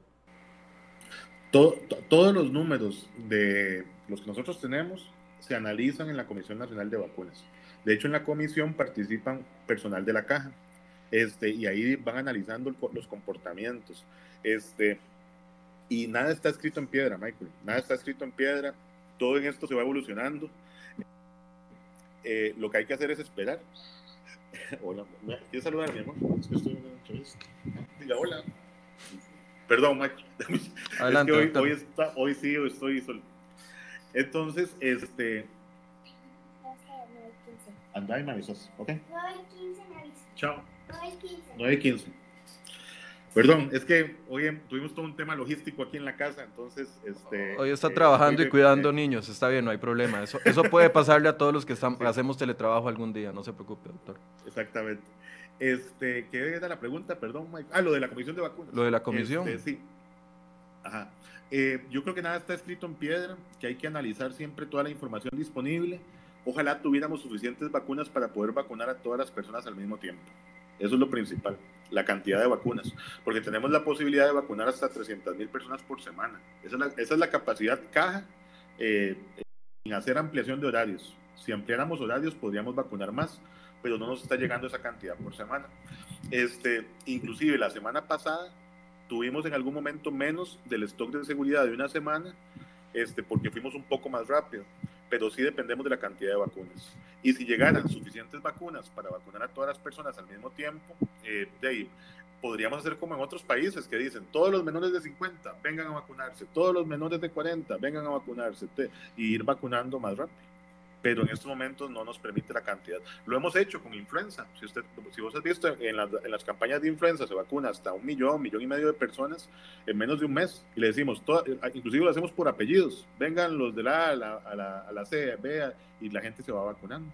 todos los números de los que nosotros tenemos se analizan en la Comisión Nacional de Vacunas. De hecho, en la comisión participan personal de la caja este, y ahí van analizando los comportamientos. Este, y nada está escrito en piedra, Michael. Nada está escrito en piedra. Todo en esto se va evolucionando. Eh, lo que hay que hacer es esperar. hola, ¿quieres saludar, mi amor? Es que estoy en una entrevista. Diga hola. Perdón, Michael. Adelante, es que hoy, hoy, está, hoy sí, hoy estoy solo. Entonces, este. Anda y me avisas, ¿ok? 9 y 15 me avisas. Chao. 9 y 15. 9 y 15. Perdón, es que hoy tuvimos todo un tema logístico aquí en la casa, entonces... Este, hoy está eh, trabajando y cuidando niños, está bien, no hay problema. Eso, eso puede pasarle a todos los que hacemos teletrabajo algún día, no se preocupe, doctor. Exactamente. Este, ¿Qué era la pregunta? Perdón, Mike. Ah, lo de la comisión de vacunas. Lo de la comisión. Este, sí. Ajá. Eh, yo creo que nada está escrito en piedra, que hay que analizar siempre toda la información disponible. Ojalá tuviéramos suficientes vacunas para poder vacunar a todas las personas al mismo tiempo. Eso es lo principal, la cantidad de vacunas, porque tenemos la posibilidad de vacunar hasta 300 mil personas por semana. Esa es la, capacidad caja eh, sin hacer ampliación de horarios. Si ampliáramos horarios podríamos vacunar más, pero no nos está llegando esa cantidad por semana. Este, inclusive la semana pasada tuvimos en algún momento menos del stock de seguridad de una semana, este, porque fuimos un poco más rápido pero sí dependemos de la cantidad de vacunas. Y si llegaran suficientes vacunas para vacunar a todas las personas al mismo tiempo, eh, de ahí, podríamos hacer como en otros países que dicen, todos los menores de 50 vengan a vacunarse, todos los menores de 40 vengan a vacunarse, y ir vacunando más rápido pero en estos momentos no nos permite la cantidad. Lo hemos hecho con influenza. Si, usted, si vos has visto en, en las campañas de influenza se vacuna hasta un millón, millón y medio de personas en menos de un mes. Y le decimos, inclusive lo hacemos por apellidos. Vengan los de la A a la, a la, a la C, B, y la gente se va vacunando.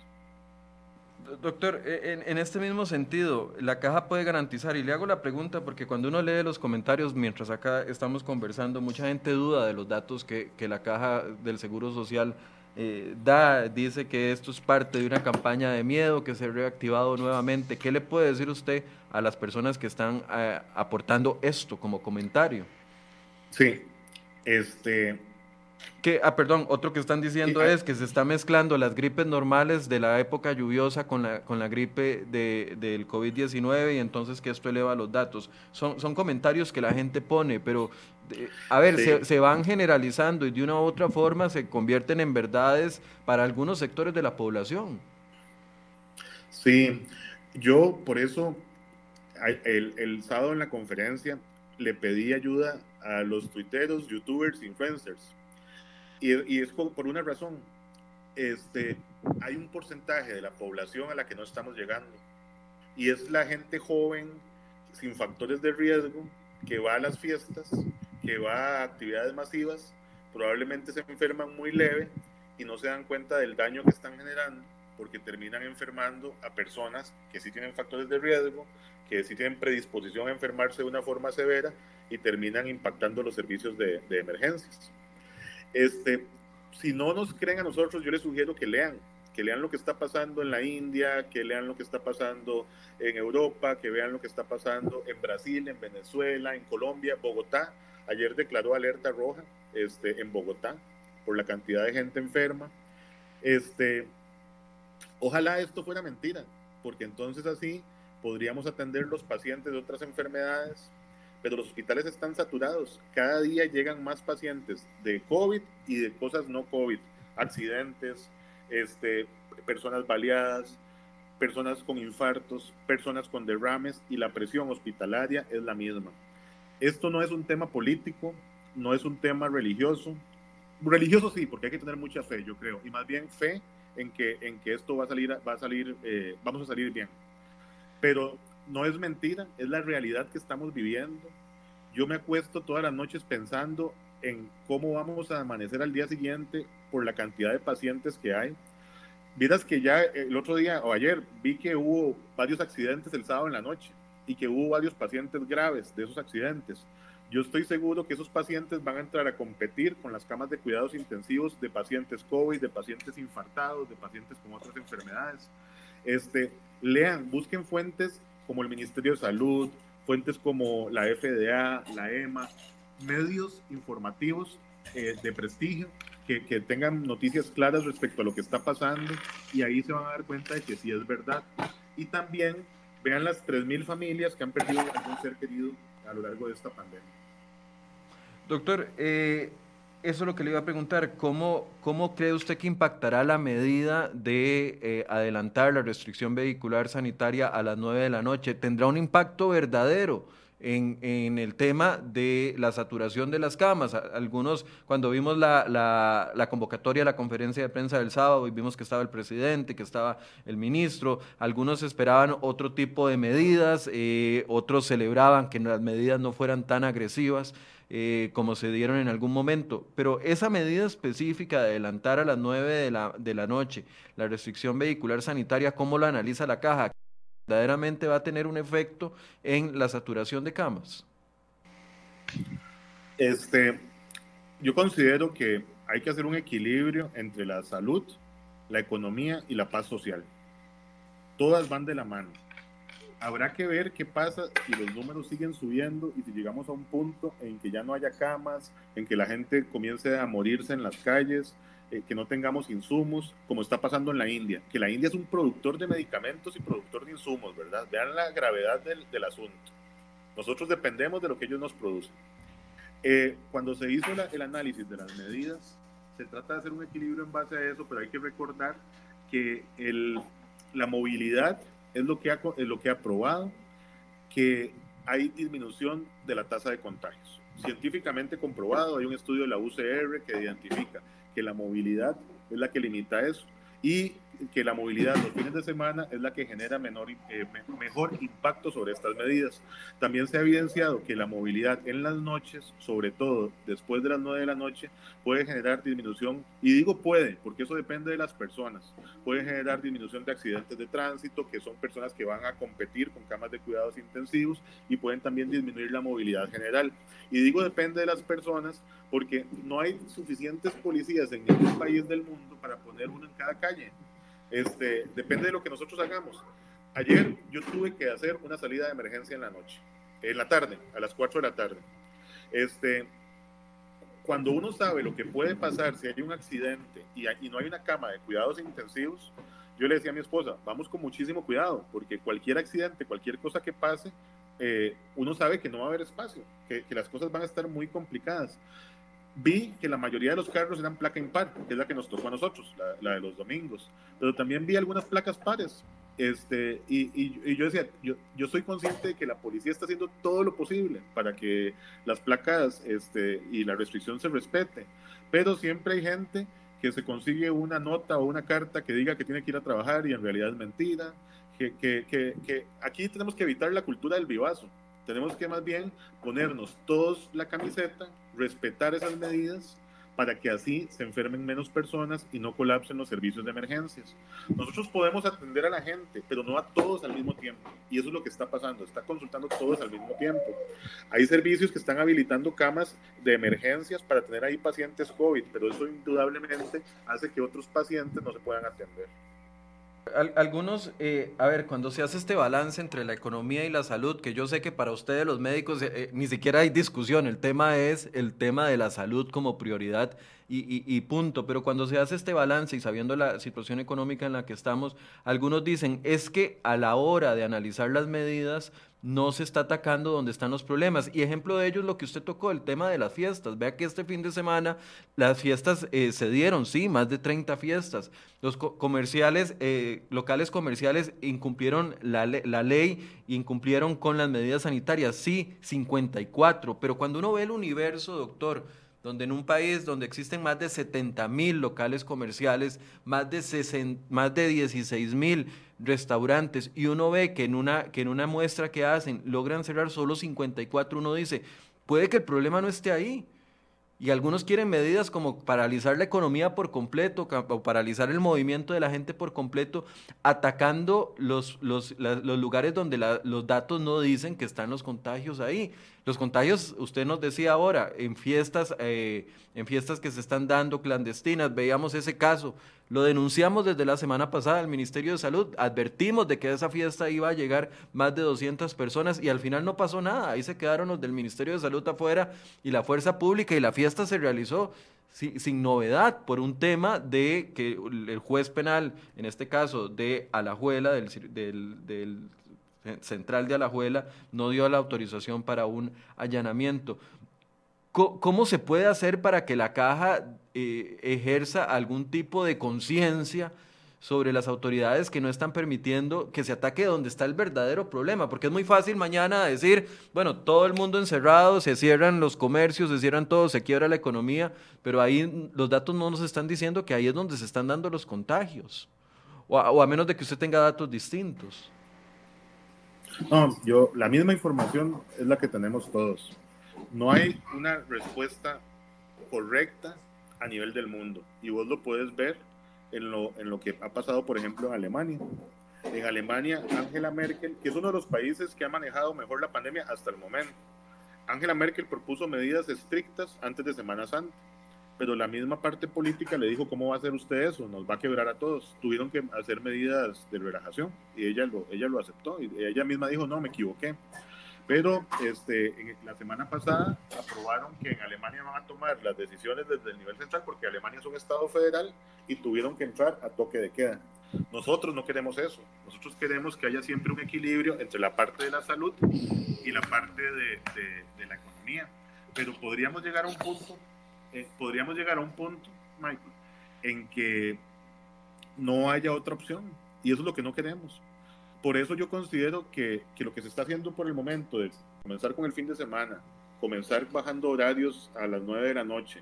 Doctor, e, en, en, este mismo sentido, la caja puede garantizar, y le hago la pregunta porque cuando uno lee los comentarios mientras acá estamos conversando, mucha gente duda de los datos que, que la caja del Seguro Social eh, da, dice que esto es parte de una campaña de miedo que se ha reactivado nuevamente. ¿Qué le puede decir usted a las personas que están eh, aportando esto como comentario? Sí, este... Que, ah, perdón, otro que están diciendo ah. es que se está mezclando las gripes normales de la época lluviosa con la, con la gripe de, del COVID-19 y entonces que esto eleva los datos. Son, son comentarios que la gente pone, pero a ver, se, van generalizando y de una u otra forma se convierten en verdades para algunos sectores de la población. Sí, yo por eso el, el sábado en la conferencia le pedí ayuda a los tuiteros, youtubers, influencers. Y, y, es por una razón. Este, hay un porcentaje de la población a la que no estamos llegando. Y es la gente joven, sin factores de riesgo, que va a las fiestas, que va a actividades masivas, probablemente se enferman muy leve y no se dan cuenta del daño que están generando porque terminan enfermando a personas que sí tienen factores de riesgo, que sí tienen predisposición a enfermarse de una forma severa y terminan impactando los servicios de, emergencias. Este, si no nos creen a nosotros, yo les sugiero que lean, que lean lo que está pasando en la India, que lean lo que está pasando en Europa, que vean lo que está pasando en Brasil, en Venezuela, en Colombia, Bogotá. Ayer declaró alerta roja este, en Bogotá por la cantidad de gente enferma. Este, ojalá esto fuera mentira, porque entonces así podríamos atender los pacientes de otras enfermedades, pero los hospitales están saturados. Cada día llegan más pacientes de COVID y de cosas no COVID, accidentes, este, personas baleadas, personas con infartos, personas con derrames y la presión hospitalaria es la misma. Esto no es un tema político, no es un tema religioso. Religioso sí, porque hay que tener mucha fe, yo creo, y más bien fe en que, en que esto va a salir, va a salir, eh, vamos a salir bien. Pero no es mentira, es la realidad que estamos viviendo. Yo me acuesto todas las noches pensando en cómo vamos a amanecer al día siguiente por la cantidad de pacientes que hay. Vieras que ya el otro día o ayer vi que hubo varios accidentes el sábado en la noche y que hubo varios pacientes graves de esos accidentes. Yo estoy seguro que esos pacientes van a entrar a competir con las camas de cuidados intensivos de pacientes COVID, de pacientes infartados, de pacientes con otras enfermedades. Este, lean, busquen fuentes como el Ministerio de Salud, fuentes como la FDA, la EMA, medios informativos eh, de prestigio que, que, tengan noticias claras respecto a lo que está pasando y ahí se van a dar cuenta de que sí es verdad. Y también vean las 3.000 familias que han perdido algún ser querido a lo largo de esta pandemia. Doctor, eh, eso es lo que le iba a preguntar. ¿Cómo, cómo cree usted que impactará la medida de eh, adelantar la restricción vehicular sanitaria a las 9 de la noche? ¿Tendrá un impacto verdadero? En, el tema de la saturación de las camas. Algunos, cuando vimos la, la, convocatoria la conferencia de prensa del sábado y vimos que estaba el presidente, que estaba el ministro, algunos esperaban otro tipo de medidas, eh, otros celebraban que las medidas no fueran tan agresivas. Eh, como se dieron en algún momento. Pero esa medida específica de adelantar a las 9 de la, de la noche la restricción vehicular sanitaria, ¿cómo la analiza la caja? ¿Verdaderamente va a tener un efecto en la saturación de camas? Este, yo considero que hay que hacer un equilibrio entre la salud, la economía y la paz social. Todas van de la mano habrá que ver qué pasa si los números siguen subiendo y si llegamos a un punto en que ya no haya camas, en que la gente comience a morirse en las calles, eh, que no tengamos insumos, como está pasando en la India, que la India es un productor de medicamentos y productor de insumos, ¿verdad? Vean la gravedad del, del asunto. Nosotros dependemos de lo que ellos nos producen. Eh, cuando se hizo la, el análisis de las medidas, se trata de hacer un equilibrio en base a eso, pero hay que recordar que el, la movilidad es lo que ha, es lo que ha probado que hay disminución de la tasa de contagios. Científicamente comprobado, hay un estudio de la UCR que identifica que la movilidad es la que limita eso. Y que la movilidad los fines de semana es la que genera menor, eh, mejor impacto sobre estas medidas. También se ha evidenciado que la movilidad en las noches, sobre todo después de las 9 de la noche, puede generar disminución, y digo puede, porque eso depende de las personas, puede generar disminución de accidentes de tránsito, que son personas que van a competir con camas de cuidados intensivos y pueden también disminuir la movilidad general. Y digo depende de las personas porque no hay suficientes policías en ningún país del mundo para poner uno en cada calle. Este, depende de lo que nosotros hagamos. Ayer yo tuve que hacer una salida de emergencia en la noche, en la tarde, a las 4 de la tarde. Este, cuando uno sabe lo que puede pasar si hay un accidente y, y no hay una cama de cuidados intensivos, yo le decía a mi esposa, vamos con muchísimo cuidado, porque cualquier accidente, cualquier cosa que pase, eh, uno sabe que no va a haber espacio, que, que, las cosas van a estar muy complicadas vi que la mayoría de los carros eran placa impar, que es la que nos tocó a nosotros, la, de los domingos, pero también vi algunas placas pares. Este, y, y, yo decía, yo, yo, soy consciente de que la policía está haciendo todo lo posible para que las placas este, y la restricción se respete, pero siempre hay gente que se consigue una nota o una carta que diga que tiene que ir a trabajar y en realidad es mentira, que, que, que, que aquí tenemos que evitar la cultura del vivazo, tenemos que más bien ponernos todos la camiseta, respetar esas medidas para que así se enfermen menos personas y no colapsen los servicios de emergencias. Nosotros podemos atender a la gente, pero no a todos al mismo tiempo. Y eso es lo que está pasando, está consultando todos al mismo tiempo. Hay servicios que están habilitando camas de emergencias para tener ahí pacientes COVID, pero eso indudablemente hace que otros pacientes no se puedan atender algunos, eh, a ver, cuando se hace este balance entre la economía y la salud, que yo sé que para ustedes los médicos eh, eh, ni siquiera hay discusión, el tema es el tema de la salud como prioridad y, y, punto, pero cuando se hace este balance y sabiendo la situación económica en la que estamos, algunos dicen, es que a la hora de analizar las medidas, no se está atacando donde están los problemas. Y ejemplo de ello es lo que usted tocó, el tema de las fiestas. Vea que este fin de semana las fiestas eh, se dieron, sí, más de 30 fiestas. Los comerciales, eh, locales comerciales incumplieron la, la ley, incumplieron con las medidas sanitarias, sí, 54. Pero cuando uno ve el universo, doctor, donde en un país donde existen más de 70 mil locales comerciales, más de, más de 16 mil restaurantes, y uno ve que en, una, que en una muestra que hacen logran cerrar solo 54, uno dice, puede que el problema no esté ahí. Y algunos quieren medidas como paralizar la economía por completo o paralizar el movimiento de la gente por completo, atacando los, los, los lugares donde los datos no dicen que están los contagios ahí. Los contagios, usted nos decía ahora, en fiestas, eh, en fiestas que se están dando clandestinas, veíamos ese caso, lo denunciamos desde la semana pasada al Ministerio de Salud, advertimos de que a esa fiesta iba a llegar más de 200 personas y al final no pasó nada, ahí se quedaron los del Ministerio de Salud afuera y la fuerza pública y la fiesta se realizó sin, novedad por un tema de que el juez penal, en este caso de Alajuela, del, del, del central de Alajuela no dio la autorización para un allanamiento. ¿Cómo se puede hacer para que la caja eh, ejerza algún tipo de conciencia sobre las autoridades que no están permitiendo que se ataque donde está el verdadero problema? Porque es muy fácil mañana decir, bueno, todo el mundo encerrado, se cierran los comercios, se cierran todo, se quiebra la economía, pero ahí los datos no nos están diciendo que ahí es donde se están dando los contagios, o a menos de que usted tenga datos distintos. No, yo, la misma información es la que tenemos todos. No hay una respuesta correcta a nivel del mundo. Y vos lo puedes ver en lo, en lo que ha pasado, por ejemplo, en Alemania. En Alemania, Angela Merkel, que es uno de los países que ha manejado mejor la pandemia hasta el momento, Angela Merkel propuso medidas estrictas antes de Semana Santa pero la misma parte política le dijo, ¿cómo va a hacer usted eso? Nos va a quebrar a todos. Tuvieron que hacer medidas de relajación y ella lo, ella lo aceptó y ella misma dijo, no, me equivoqué. Pero este, la semana pasada aprobaron que en Alemania van a tomar las decisiones desde el nivel central porque Alemania es un estado federal y tuvieron que entrar a toque de queda. Nosotros no queremos eso. Nosotros queremos que haya siempre un equilibrio entre la parte de la salud y la parte de, de, de la economía. Pero podríamos llegar a un punto eh, podríamos llegar a un punto, Michael, en que no haya otra opción. Y eso es lo que no queremos. Por eso yo considero que, que, lo que se está haciendo por el momento de comenzar con el fin de semana, comenzar bajando horarios a las 9 de la noche,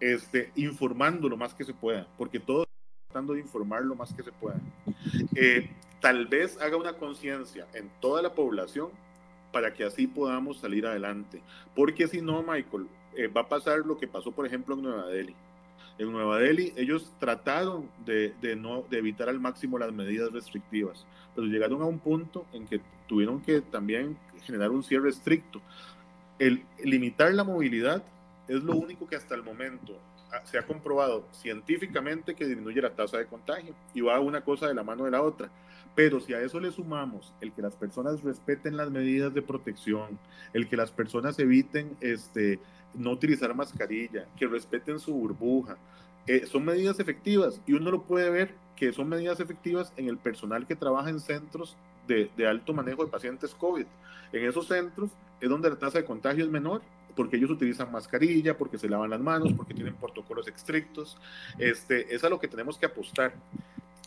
este, informando lo más que se pueda, porque todos tratando de informar lo más que se pueda. Eh, tal vez haga una conciencia en toda la población para que así podamos salir adelante. Porque si no, Michael, eh, va a pasar lo que pasó, por ejemplo, en Nueva Delhi. En Nueva Delhi ellos trataron de, no, de evitar al máximo las medidas restrictivas, pero llegaron a un punto en que tuvieron que también generar un cierre estricto. El, limitar la movilidad es lo único que hasta el momento se ha comprobado científicamente que disminuye la tasa de contagio y va una cosa de la mano de la otra. Pero si a eso le sumamos el que las personas respeten las medidas de protección, el que las personas eviten este, no utilizar mascarilla, que respeten su burbuja. Eh, son medidas efectivas y uno lo puede ver que son medidas efectivas en el personal que trabaja en centros de, de, alto manejo de pacientes COVID. En esos centros es donde la tasa de contagio es menor porque ellos utilizan mascarilla, porque se lavan las manos, porque tienen protocolos estrictos. Este, es a lo que tenemos que apostar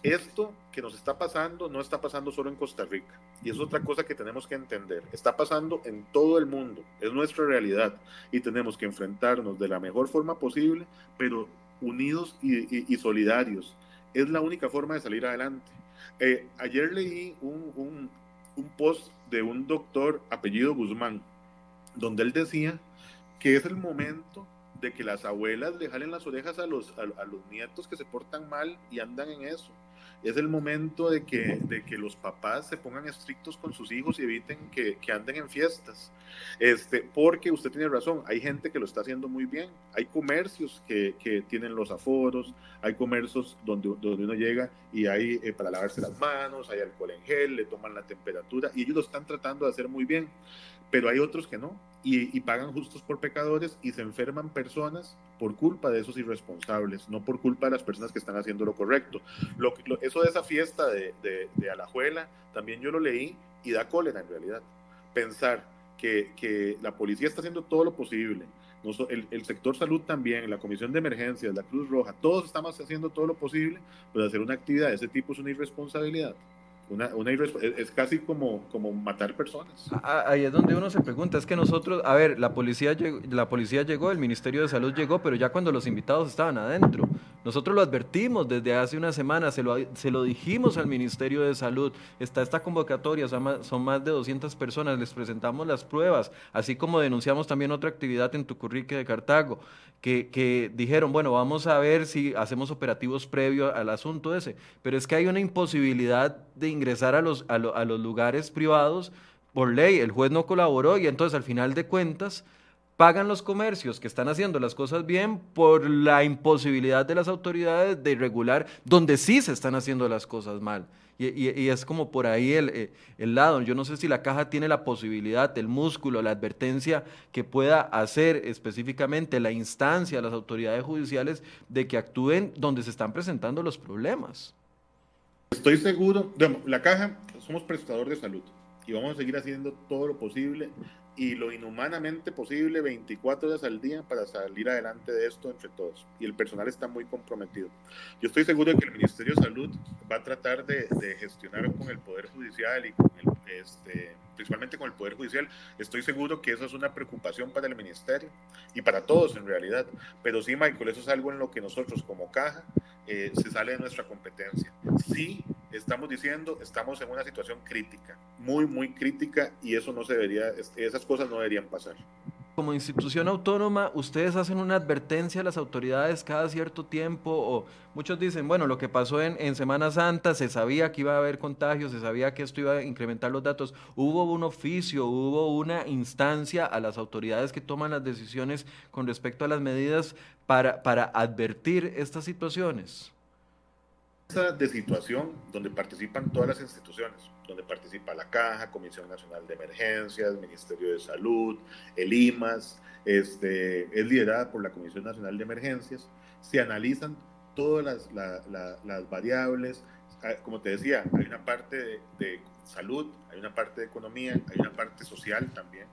esto que nos está pasando no está pasando solo en Costa Rica. Y es otra cosa que tenemos que entender. Está pasando en todo el mundo. Es nuestra realidad. Y tenemos que enfrentarnos de la mejor forma posible, pero unidos y, solidarios. Es la única forma de salir adelante. Eh, ayer leí un, post de un doctor apellido Guzmán, donde él decía que es el momento de que las abuelas le jalen las orejas a los, a los nietos que se portan mal y andan en eso es el momento de que, de que los papás se pongan estrictos con sus hijos y eviten que, que, anden en fiestas. Este, porque usted tiene razón, hay gente que lo está haciendo muy bien. Hay comercios que, que tienen los aforos, hay comercios donde, donde uno llega y hay eh, para lavarse las manos, hay alcohol en gel, le toman la temperatura y ellos lo están tratando de hacer muy bien. Pero hay otros que no y, pagan justos por pecadores y se enferman personas por culpa de esos irresponsables, no por culpa de las personas que están haciendo lo correcto. Eso de esa fiesta de, de, Alajuela, también yo lo leí y da cólera en realidad. Pensar que, que la policía está haciendo todo lo posible, el, el, sector salud también, la Comisión de Emergencias, la Cruz Roja, todos estamos haciendo todo lo posible, pero hacer una actividad de ese tipo es una irresponsabilidad. Una, una es casi como, como matar personas. Ahí es donde uno se pregunta, es que nosotros, a ver, la policía, llegó, la policía llegó, el Ministerio de Salud llegó, pero ya cuando los invitados estaban adentro. Nosotros lo advertimos desde hace una semana, se lo, lo dijimos al Ministerio de Salud, está esta convocatoria, son más, de 200 personas, les presentamos las pruebas, así como denunciamos también otra actividad en Tucurrique de Cartago, que, que dijeron, bueno, vamos a ver si hacemos operativos previo al asunto ese, pero es que hay una imposibilidad de ingresar a los, a, los lugares privados por ley. El juez no colaboró y entonces al final de cuentas pagan los comercios que están haciendo las cosas bien por la imposibilidad de las autoridades de regular donde sí se están haciendo las cosas mal. Y, es como por ahí el, eh, el, lado. Yo no sé si la caja tiene la posibilidad, el músculo, la advertencia que pueda hacer específicamente la instancia, las autoridades judiciales, de que actúen donde se están presentando los problemas. Estoy seguro, la caja, somos prestador de salud y vamos a seguir haciendo todo lo posible y lo inhumanamente posible 24 horas al día para salir adelante de esto entre todos. Y el personal está muy comprometido. Yo estoy seguro de que el Ministerio de Salud va a tratar de, gestionar con el Poder Judicial y con el, este, principalmente con el Poder Judicial. Estoy seguro que eso es una preocupación para el Ministerio y para todos en realidad. Pero sí, Michael, eso es algo en lo que nosotros como caja eh, se sale de nuestra competencia. Sí, estamos diciendo, estamos en una situación crítica, muy, muy crítica y eso no se debería, esas cosas no deberían pasar. Como institución autónoma, ustedes hacen una advertencia a las autoridades cada cierto tiempo o muchos dicen, bueno, lo que pasó en, en Semana Santa, se sabía que iba a haber contagios, se sabía que esto iba a incrementar los datos, hubo un oficio, hubo una instancia a las autoridades que toman las decisiones con respecto a las medidas para, para advertir estas situaciones de situación donde participan todas las instituciones, donde participa la Caja, Comisión Nacional de Emergencias, Ministerio de Salud, el IMAS, este, es liderada por la Comisión Nacional de Emergencias, se analizan todas las, variables, ah, como te decía, hay una parte de, salud, hay una parte de economía, hay una parte social también,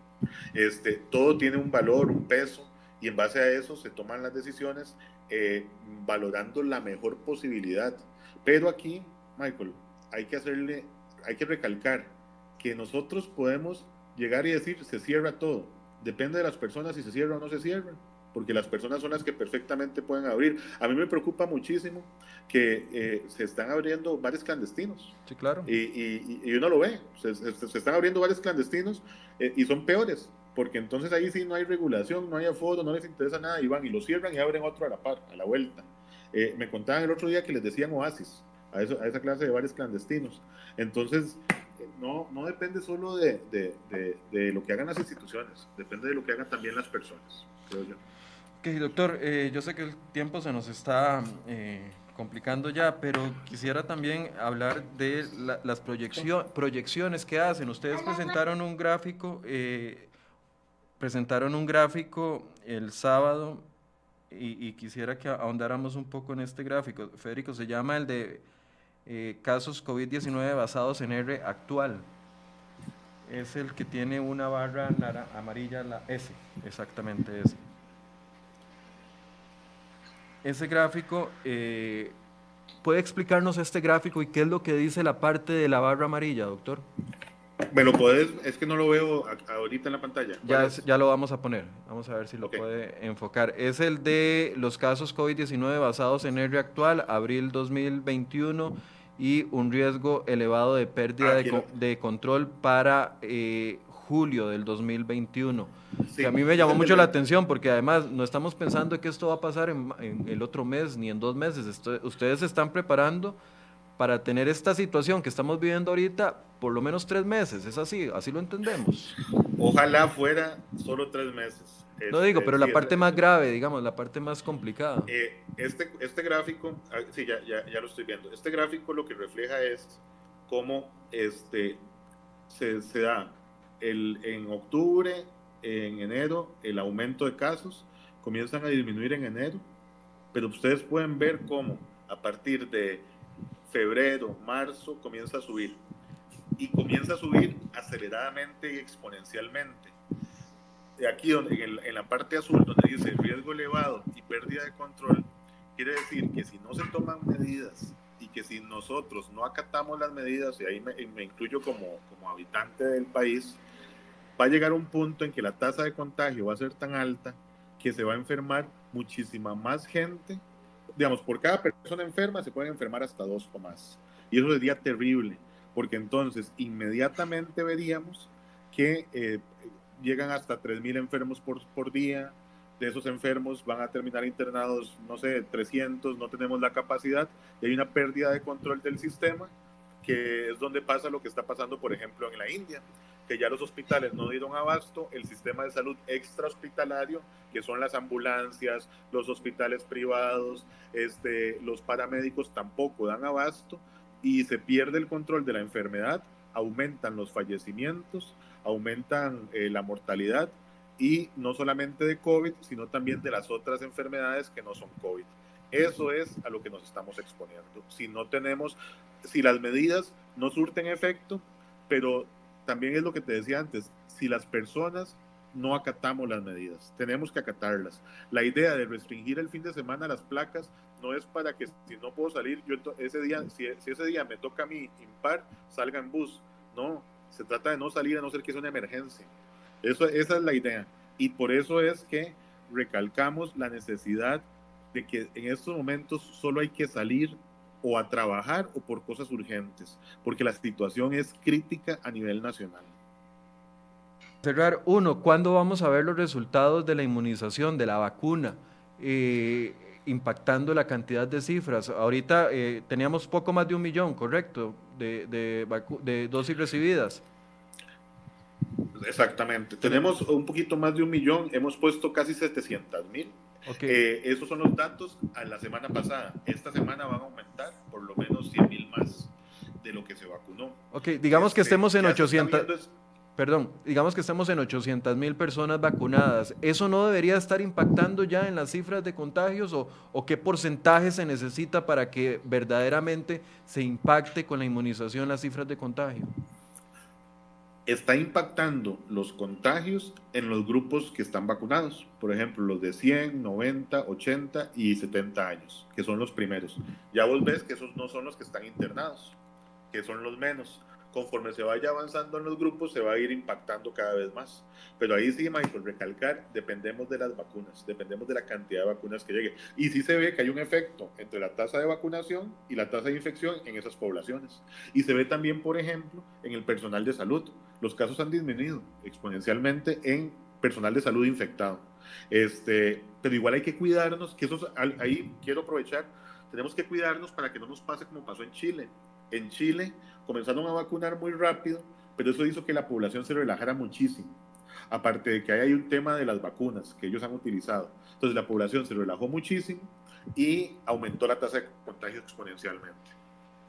este, todo tiene un valor, un peso, y en base a eso se toman las decisiones eh, valorando la mejor posibilidad pero aquí, Michael, hay que hacerle, hay que recalcar que nosotros podemos llegar y decir se cierra todo. Depende de las personas si se cierra o no se cierra, porque las personas son las que perfectamente pueden abrir. A mí me preocupa muchísimo que eh, se están abriendo bares clandestinos. Sí, claro. Y, uno lo ve, se, están abriendo bares clandestinos eh, y son peores, porque entonces ahí sí no hay regulación, no hay aforo, no les interesa nada y van y lo cierran y abren otro a la par, a la vuelta. Eh, me contaban el otro día que les decían oasis a, eso, a esa clase de bares clandestinos. Entonces, no, no depende solo de, de, de, lo que hagan las instituciones, depende de lo que hagan también las personas, creo yo. Ok, doctor, eh, yo sé que el tiempo se nos está eh, complicando ya, pero quisiera también hablar de las proyecciones que hacen. Ustedes presentaron un gráfico, presentaron un gráfico el sábado y, quisiera que ahondáramos un poco en este gráfico. Federico, se llama el de eh, casos COVID-19 basados en R actual. Es el que tiene una barra amarilla, la S, exactamente ese. Ese gráfico, eh, ¿puede explicarnos este gráfico y qué es lo que dice la parte de la barra amarilla, doctor? ¿Me lo puedes? Es que no lo veo ahorita en la pantalla. Ya, ya lo vamos a poner. Vamos a ver si lo puede enfocar. Es el de los casos COVID-19 basados en R actual, abril 2021, y un riesgo elevado de pérdida ah, de, control para eh, julio del 2021. que a mí me llamó mucho la atención porque además no estamos pensando que esto va a pasar en, el otro mes ni en dos meses. ustedes se están preparando para tener esta situación que estamos viviendo ahorita por lo menos tres meses. Es así, así lo entendemos. Ojalá fuera solo tres meses. No digo, pero la parte más grave, digamos, la parte más complicada. Eh, este, este gráfico, ah, sí, ya, ya, ya, lo estoy viendo. Este gráfico lo que refleja es cómo este, se, se da el, en octubre, en enero, el aumento de casos comienzan a disminuir en enero, pero ustedes pueden ver cómo a partir de febrero, marzo, comienza a subir. Y comienza a subir aceleradamente y exponencialmente. Aquí en, la parte azul donde dice riesgo elevado y pérdida de control, quiere decir que si no se toman medidas y que si nosotros no acatamos las medidas, y ahí me, me incluyo como, como habitante del país, va a llegar un punto en que la tasa de contagio va a ser tan alta que se va a enfermar muchísima más gente. Digamos, por cada persona enferma se pueden enfermar hasta dos o más. Y eso sería terrible, porque entonces inmediatamente veríamos que eh, llegan hasta 3.000 enfermos por, por día. De esos enfermos van a terminar internados, no sé, 300, no tenemos la capacidad y hay una pérdida de control del sistema, que es donde pasa lo que está pasando, por ejemplo, en la India que ya los hospitales no dieron abasto, el sistema de salud extra hospitalario, que son las ambulancias, los hospitales privados, este, los paramédicos tampoco dan abasto y se pierde el control de la enfermedad, aumentan los fallecimientos, aumentan eh, la mortalidad y no solamente de COVID, sino también de las otras enfermedades que no son COVID. Eso es a lo que nos estamos exponiendo. Si no tenemos, si las medidas no surten efecto, pero también es lo que te decía antes, si las personas no acatamos las medidas, tenemos que acatarlas. La idea de restringir el fin de semana las placas no es para que si no puedo salir, yo ese día, si, ese día me toca a mí impar, salga en bus. No, se trata de no salir a no ser que sea una emergencia. Eso, esa es la idea. Y por eso es que recalcamos la necesidad de que en estos momentos solo hay que salir o a trabajar o por cosas urgentes, porque la situación es crítica a nivel nacional. Cerrar, uno, ¿cuándo vamos a ver los resultados de la inmunización, de la vacuna? Eh, impactando la cantidad de cifras. Ahorita eh, teníamos poco más de un millón, correcto, de, de, dosis recibidas. Exactamente. Tenemos un poquito más de un millón, hemos puesto casi 700 mil. Eh, esos son los datos a la semana pasada. Esta semana van a aumentar por lo menos 100 mil más de lo que se vacunó. Ok, digamos que este, estemos en 800... Perdón, digamos que estamos en 800 mil personas vacunadas. ¿Eso no debería estar impactando ya en las cifras de contagios o, o, qué porcentaje se necesita para que verdaderamente se impacte con la inmunización las cifras de contagio? Está impactando los contagios en los grupos que están vacunados, por ejemplo, los de 100, 90, 80 y 70 años, que son los primeros. Ya vos ves que esos no son los que están internados, que son los menos conforme se vaya avanzando en los grupos, se va a ir impactando cada vez más. Pero ahí sí, Michael, recalcar, dependemos de las vacunas, dependemos de la cantidad de vacunas que llegue. Y sí se ve que hay un efecto entre la tasa de vacunación y la tasa de infección en esas poblaciones. Y se ve también, por ejemplo, en el personal de salud. Los casos han disminuido exponencialmente en personal de salud infectado. Este, pero igual hay que cuidarnos, que eso ahí quiero aprovechar, tenemos que cuidarnos para que no nos pase como pasó en Chile. En Chile comenzaron a vacunar muy rápido, pero eso hizo que la población se relajara muchísimo. Aparte de que hay un tema de las vacunas que ellos han utilizado. Entonces la población se relajó muchísimo y aumentó la tasa de contagio exponencialmente.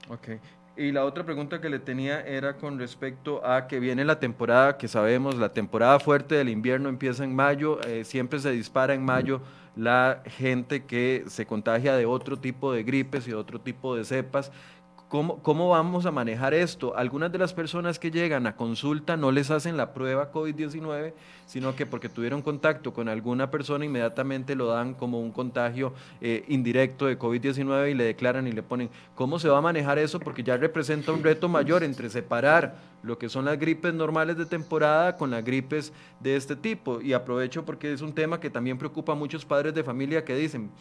Ok. Y la otra pregunta que le tenía era con respecto a que viene la temporada, que sabemos, la temporada fuerte del invierno empieza en mayo, eh, siempre se dispara en mayo la gente que se contagia de otro tipo de gripes y otro tipo de cepas. ¿Cómo, vamos a manejar esto? Algunas de las personas que llegan a consulta no les hacen la prueba COVID-19, sino que porque tuvieron contacto con alguna persona inmediatamente lo dan como un contagio eh, indirecto de COVID-19 y le declaran y le ponen. ¿Cómo se va a manejar eso? Porque ya representa un reto mayor entre separar lo que son las gripes normales de temporada con las gripes de este tipo. Y aprovecho porque es un tema que también preocupa a muchos padres de familia que dicen,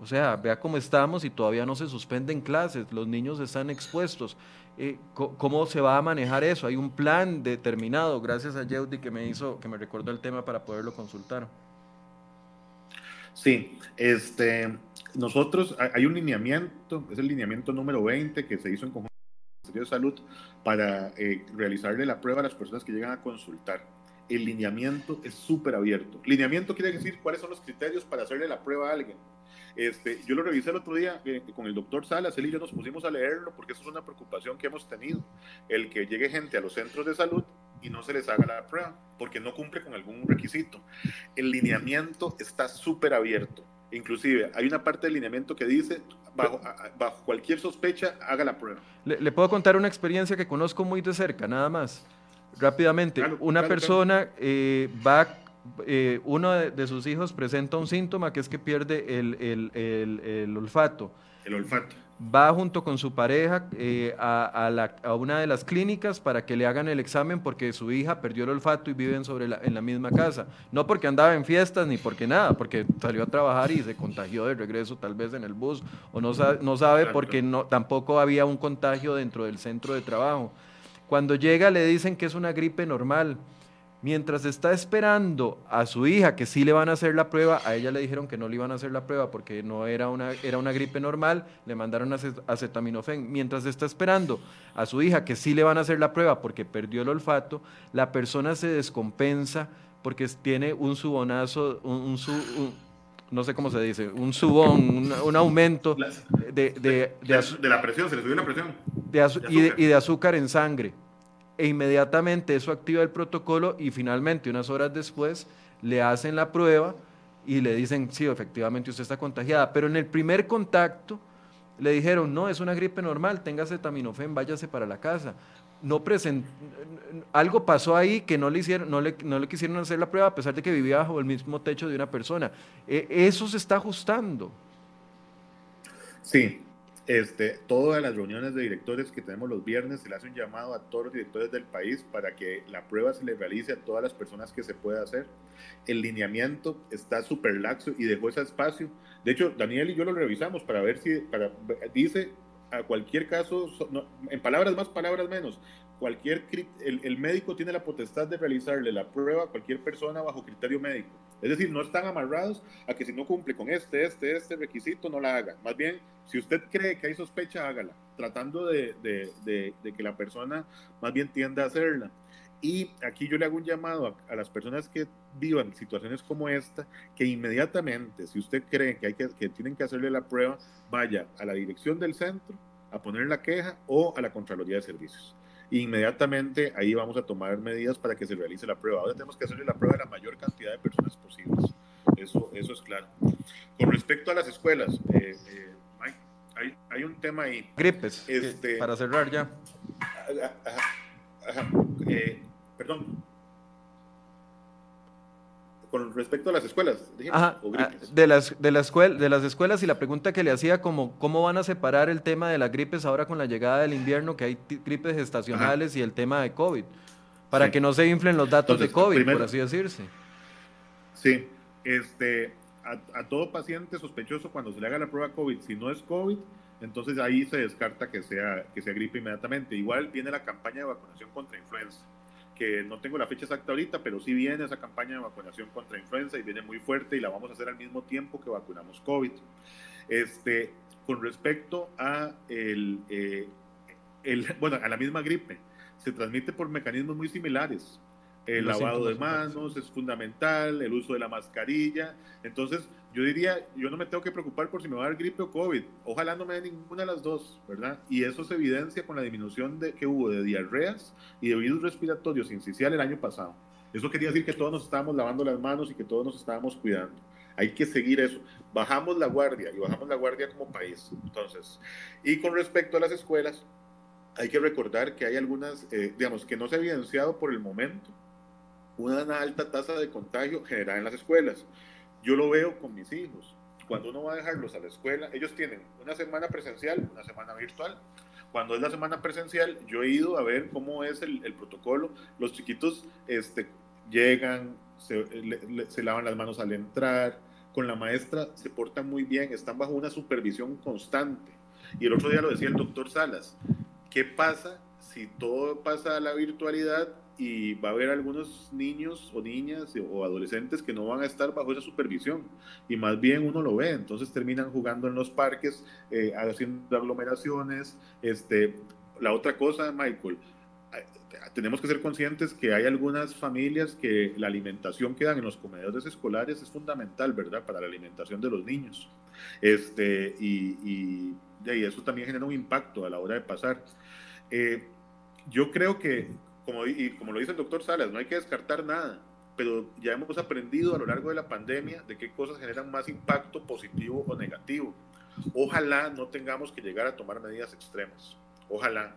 o sea, vea cómo estamos y todavía no se suspenden clases, los niños están expuestos. Eh, ¿Cómo se va a manejar eso? Hay un plan determinado, gracias a Yeudi que me hizo, que me recordó el tema para poderlo consultar. Sí, este, nosotros hay un lineamiento, es el lineamiento número 20 que se hizo en conjunto con el Ministerio de Salud para eh, realizarle la prueba a las personas que llegan a consultar. El lineamiento es súper abierto. Lineamiento quiere decir cuáles son los criterios para hacerle la prueba a alguien este, yo lo revisé el otro día eh, con el doctor Salas, él y yo nos pusimos a leerlo porque eso es una preocupación que hemos tenido, el que llegue gente a los centros de salud y no se les haga la prueba porque no cumple con algún requisito. El lineamiento está súper abierto. Inclusive hay una parte del lineamiento que dice, bajo, bajo cualquier sospecha, haga la prueba. Le, puedo contar una experiencia que conozco muy de cerca, nada más. Rápidamente, una persona eh, va eh, uno de, sus hijos presenta un síntoma que es que pierde el, olfato. El olfato. va junto con su pareja eh, a, una de las clínicas para que le hagan el examen porque su hija perdió el olfato y viven sobre en la misma casa. No porque andaba en fiestas ni porque nada, porque salió a trabajar y se contagió de regreso tal vez en el bus o no sabe, no sabe porque no, tampoco había un contagio dentro del centro de trabajo. Cuando llega le dicen que es una gripe normal Mientras está esperando a su hija que sí le van a hacer la prueba, a ella le dijeron que no le iban a hacer la prueba porque no era una, era una gripe normal, le mandaron acetaminofén. Mientras está esperando a su hija que sí le van a hacer la prueba porque perdió el olfato, la persona se descompensa porque tiene un subonazo, un, no sé cómo se dice, un subón, un, aumento de, de, de, la presión, se le subió la presión. y de azúcar en sangre e inmediatamente eso activa el protocolo y finalmente unas horas después le hacen la prueba y le dicen, sí, efectivamente usted está contagiada, pero en el primer contacto le dijeron, no, es una gripe normal, tenga acetaminofén, váyase para la casa. No algo pasó ahí que no le, hicieron, no, le, no le quisieron hacer la prueba a pesar de que vivía bajo el mismo techo de una persona. E, eso se está ajustando. Sí, este, todas las reuniones de directores que tenemos los viernes se le hace un llamado a todos los directores del país para que la prueba se le realice a todas las personas que se pueda hacer. El lineamiento está súper laxo y dejó ese espacio. De hecho, Daniel y yo lo revisamos para ver si, para, dice a cualquier caso, en palabras más, palabras menos, cualquier el, médico tiene la potestad de realizarle la prueba a cualquier persona bajo criterio médico. Es decir, no están amarrados a que si no cumple con este, este, este requisito, no la haga. Más bien, si usted cree que hay sospecha, hágala, tratando de, de, de, que la persona más bien tienda a hacerla. Y aquí yo le hago un llamado a, a, las personas que vivan situaciones como esta, que inmediatamente, si usted cree que, hay que, que tienen que hacerle la prueba, vaya a la dirección del centro a poner la queja o a la Contraloría de Servicios inmediatamente ahí vamos a tomar medidas para que se realice la prueba. Ahora tenemos que hacerle la prueba a la mayor cantidad de personas posibles. Eso, eso es claro. Con respecto a las escuelas, eh, eh, hay, hay, un tema ahí. Gripes, este, para cerrar ya. Eh, perdón, con respecto a las escuelas. Ah, de las, de, la de las escuelas y la pregunta que le hacía como cómo van a separar el tema de las gripes ahora con la llegada del invierno, que hay gripes estacionales y el tema de COVID, para que no se inflen los datos de COVID, por así decirse. Sí, este, a, todo paciente sospechoso cuando se le haga la prueba COVID, si no es COVID, entonces ahí se descarta que sea, que sea gripe inmediatamente. Igual viene la campaña de vacunación contra influenza que no tengo la fecha exacta ahorita, pero sí viene esa campaña de vacunación contra influenza y viene muy fuerte y la vamos a hacer al mismo tiempo que vacunamos COVID. Este, con respecto a el, eh, el, bueno, a la misma gripe, se transmite por mecanismos muy similares. El lavado de manos es fundamental, el uso de la mascarilla. Entonces, yo diría, yo no me tengo que preocupar por si me va a dar gripe o COVID. Ojalá no me dé ninguna de las dos, ¿verdad? Y eso se evidencia con la disminución de, que hubo de diarreas y de virus respiratorios incisional el año pasado. Eso quería decir que todos nos estábamos lavando las manos y que todos nos estábamos cuidando. Hay que seguir eso. Bajamos la guardia y bajamos la guardia como país. Entonces, y con respecto a las escuelas, hay que recordar que hay algunas, eh, digamos, que no se ha evidenciado por el momento, una alta tasa de contagio generada en las escuelas. Yo lo veo con mis hijos. Cuando uno va a dejarlos a la escuela, ellos tienen una semana presencial, una semana virtual. Cuando es la semana presencial, yo he ido a ver cómo es el, protocolo. Los chiquitos este, llegan, se, se lavan las manos al entrar, con la maestra se portan muy bien, están bajo una supervisión constante. Y el otro día lo decía el doctor Salas, ¿qué pasa si todo pasa a la virtualidad y va a haber algunos niños o niñas o adolescentes que no van a estar bajo esa supervisión y más bien uno lo ve, entonces terminan jugando en los parques, eh, haciendo aglomeraciones. Este, la otra cosa, Michael, eh, tenemos que ser conscientes que hay algunas familias que la alimentación que dan en los comedores escolares es fundamental, ¿verdad? Para la alimentación de los niños. Este, y, y, eso también genera un impacto a la hora de pasar. Eh, yo creo que como, y como lo dice el doctor Salas, no hay que descartar nada, pero ya hemos aprendido a lo largo de la pandemia de qué cosas generan más impacto positivo o negativo. Ojalá no tengamos que llegar a tomar medidas extremas, ojalá,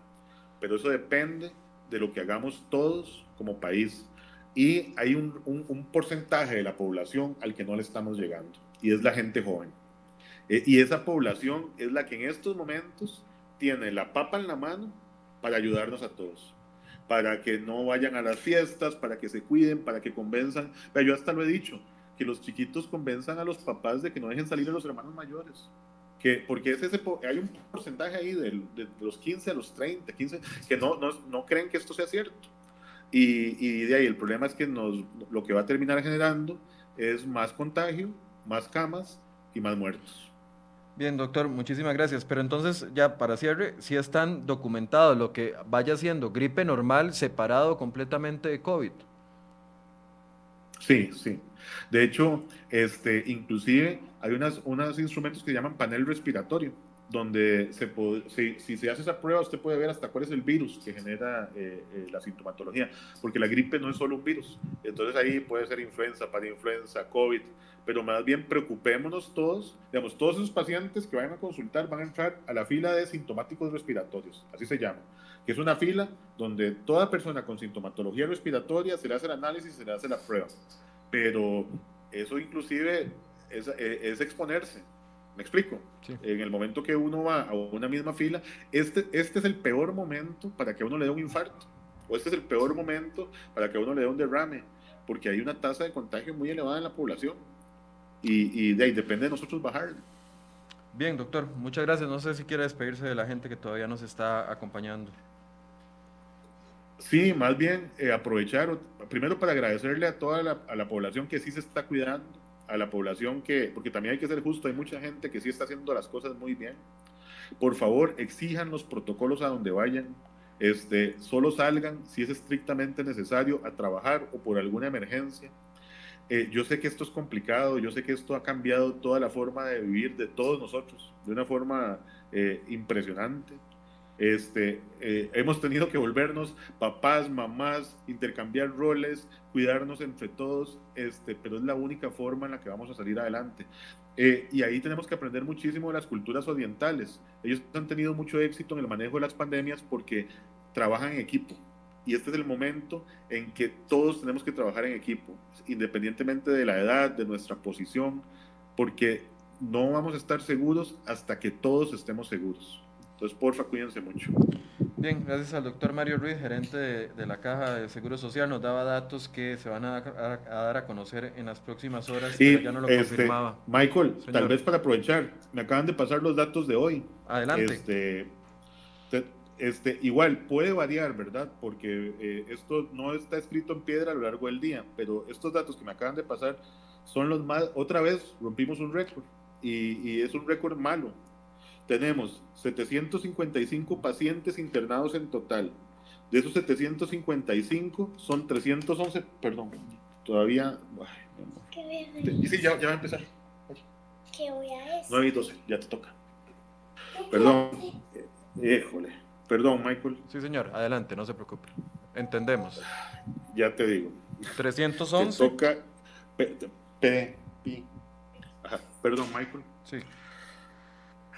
pero eso depende de lo que hagamos todos como país. Y hay un, un, un porcentaje de la población al que no le estamos llegando, y es la gente joven. Eh, y esa población es la que en estos momentos tiene la papa en la mano para ayudarnos a todos, para que no vayan a las fiestas, para que se cuiden, para que convenzan. Yo hasta lo he dicho, que los chiquitos convenzan a los papás de que no dejen salir a los hermanos mayores. Que, porque es ese, hay un porcentaje ahí de, de, los 15 a los 30, 15, que no, no, no creen que esto sea cierto. Y, y, de ahí el problema es que nos, lo que va a terminar generando es más contagio, más camas y más muertos. Bien, doctor, muchísimas gracias. Pero entonces, ya para cierre, si están documentados lo que vaya siendo gripe normal separado completamente de COVID. Sí, sí. De hecho, este, inclusive hay unas, unos instrumentos que llaman panel respiratorio donde se si, si, se hace esa prueba, usted puede ver hasta cuál es el virus que genera eh, eh, la sintomatología, porque la gripe no es solo un virus. Entonces ahí puede ser influenza, parainfluenza, COVID, pero más bien preocupémonos todos, digamos, todos esos pacientes que vayan a consultar van a entrar a la fila de sintomáticos respiratorios, así se llama, que es una fila donde toda persona con sintomatología respiratoria se le hace el análisis, se le hace la prueba. Pero eso inclusive es, es exponerse ¿Me explico? En el momento que uno va a una misma fila, este, este es el peor momento para que uno le dé un infarto, o este es el peor momento para que uno le dé un derrame, porque hay una tasa de contagio muy elevada en la población y, de ahí depende de nosotros bajar. Bien, doctor, muchas gracias. No sé si quiere despedirse de la gente que todavía nos está acompañando. Sí, más bien eh, aprovechar, primero para agradecerle a toda la, a la población que sí se está cuidando, a la población que, porque también hay que ser justo, hay mucha gente que sí está haciendo las cosas muy bien. Por favor, exijan los protocolos a donde vayan. Este, solo salgan si es estrictamente necesario a trabajar o por alguna emergencia. Eh, yo sé que esto es complicado, yo sé que esto ha cambiado toda la forma de vivir de todos nosotros, de una forma eh, impresionante. Este, eh, hemos tenido que volvernos papás, mamás, intercambiar roles, cuidarnos entre todos, este, pero es la única forma en la que vamos a salir adelante. Eh, y ahí tenemos que aprender muchísimo de las culturas orientales. Ellos han tenido mucho éxito en el manejo de las pandemias porque trabajan en equipo. Y este es el momento en que todos tenemos que trabajar en equipo, independientemente de la edad, de nuestra posición, porque no vamos a estar seguros hasta que todos estemos seguros. Entonces, porfa, cuídense mucho. Bien, gracias al doctor Mario Ruiz, gerente de, la Caja de Seguro Social, nos daba datos que se van a, dar a conocer en las próximas horas, sí, ya no lo este, confirmaba. Michael, tal vez para aprovechar, me acaban de pasar los datos de hoy. Adelante. Este, este, igual puede variar, ¿verdad? Porque eh, esto no está escrito en piedra a lo largo del día, pero estos datos que me acaban de pasar son los más, otra vez rompimos un récord y, y es un récord malo tenemos 755 pacientes internados en total. De esos 755 son 311, perdón, todavía... Ay, sí, ya, ya, va a empezar. ¿Qué voy a decir? 9 y 12, ya te toca. Perdón, híjole. Perdón, Michael. Sí, señor, adelante, no se preocupe. Entendemos. Ya te digo. 311. Te toca... P, P, P. Ajá. Perdón, Michael. Sí.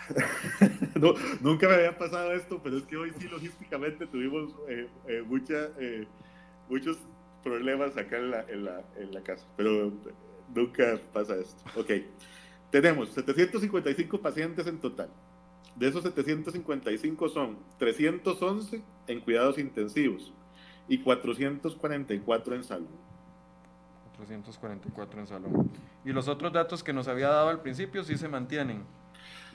nunca me había pasado esto, pero es que hoy sí logísticamente tuvimos eh, eh, eh, muchos problemas acá en la, en, la, en la, casa, pero nunca pasa esto. Ok, tenemos 755 pacientes en total. De esos 755 son 311 en cuidados intensivos y 444 en salud. 444 en salud. Y los otros datos que nos había dado al principio sí se mantienen.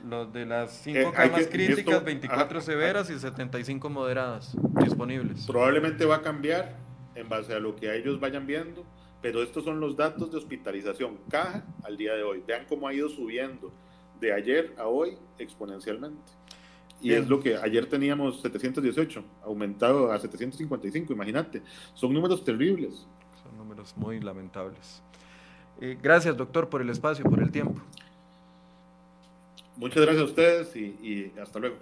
Los de las 5 eh, camas críticas, 24 severas y 75 moderadas disponibles. Probablemente va a cambiar en base a lo que ellos vayan viendo, pero estos son los datos de hospitalización caja al día de hoy. Vean cómo ha ido subiendo de ayer a hoy exponencialmente. Y es lo que ayer teníamos 718, aumentado a 755, imagínate. Son números terribles. Son números muy lamentables. Eh, gracias, doctor, por el espacio, por el tiempo. Muchas gracias a ustedes y, hasta luego.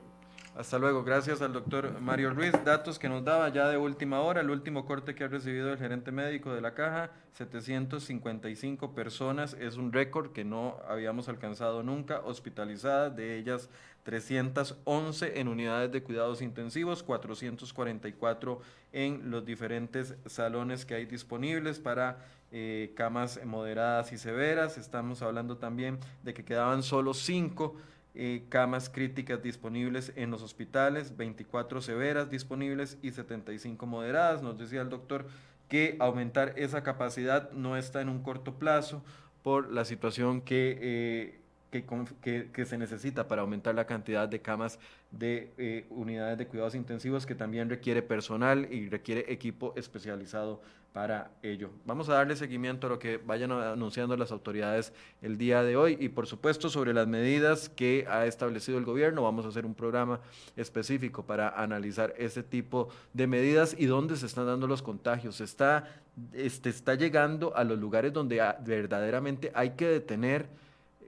Hasta luego. Gracias al doctor Mario Ruiz. Datos que nos daba ya de última hora. El último corte que ha recibido el gerente médico de la caja, 755 personas. Es un récord que no habíamos alcanzado nunca. Hospitalizadas, de ellas 311 en unidades de cuidados intensivos, 444 en los diferentes salones que hay disponibles para eh, camas moderadas y severas. Estamos hablando también de que quedaban solo 5 eh, camas críticas disponibles en los hospitales, 24 severas disponibles y 75 moderadas. Nos decía el doctor que aumentar esa capacidad no está en un corto plazo por la situación que... Eh, que, se necesita para aumentar la cantidad de camas de unidades de cuidados intensivos que también requiere personal y requiere equipo especializado para ello. Vamos a darle seguimiento a lo que vayan anunciando las autoridades el día de hoy y por supuesto sobre las medidas que ha establecido el gobierno. Vamos a hacer un programa específico para analizar ese tipo de medidas y dónde se están dando los contagios. Está, este, está llegando a los lugares donde verdaderamente hay que detener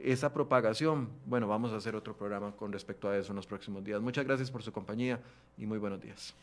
esa propagación, bueno, vamos a hacer otro programa con respecto a eso en los próximos días. Muchas gracias por su compañía y muy buenos días.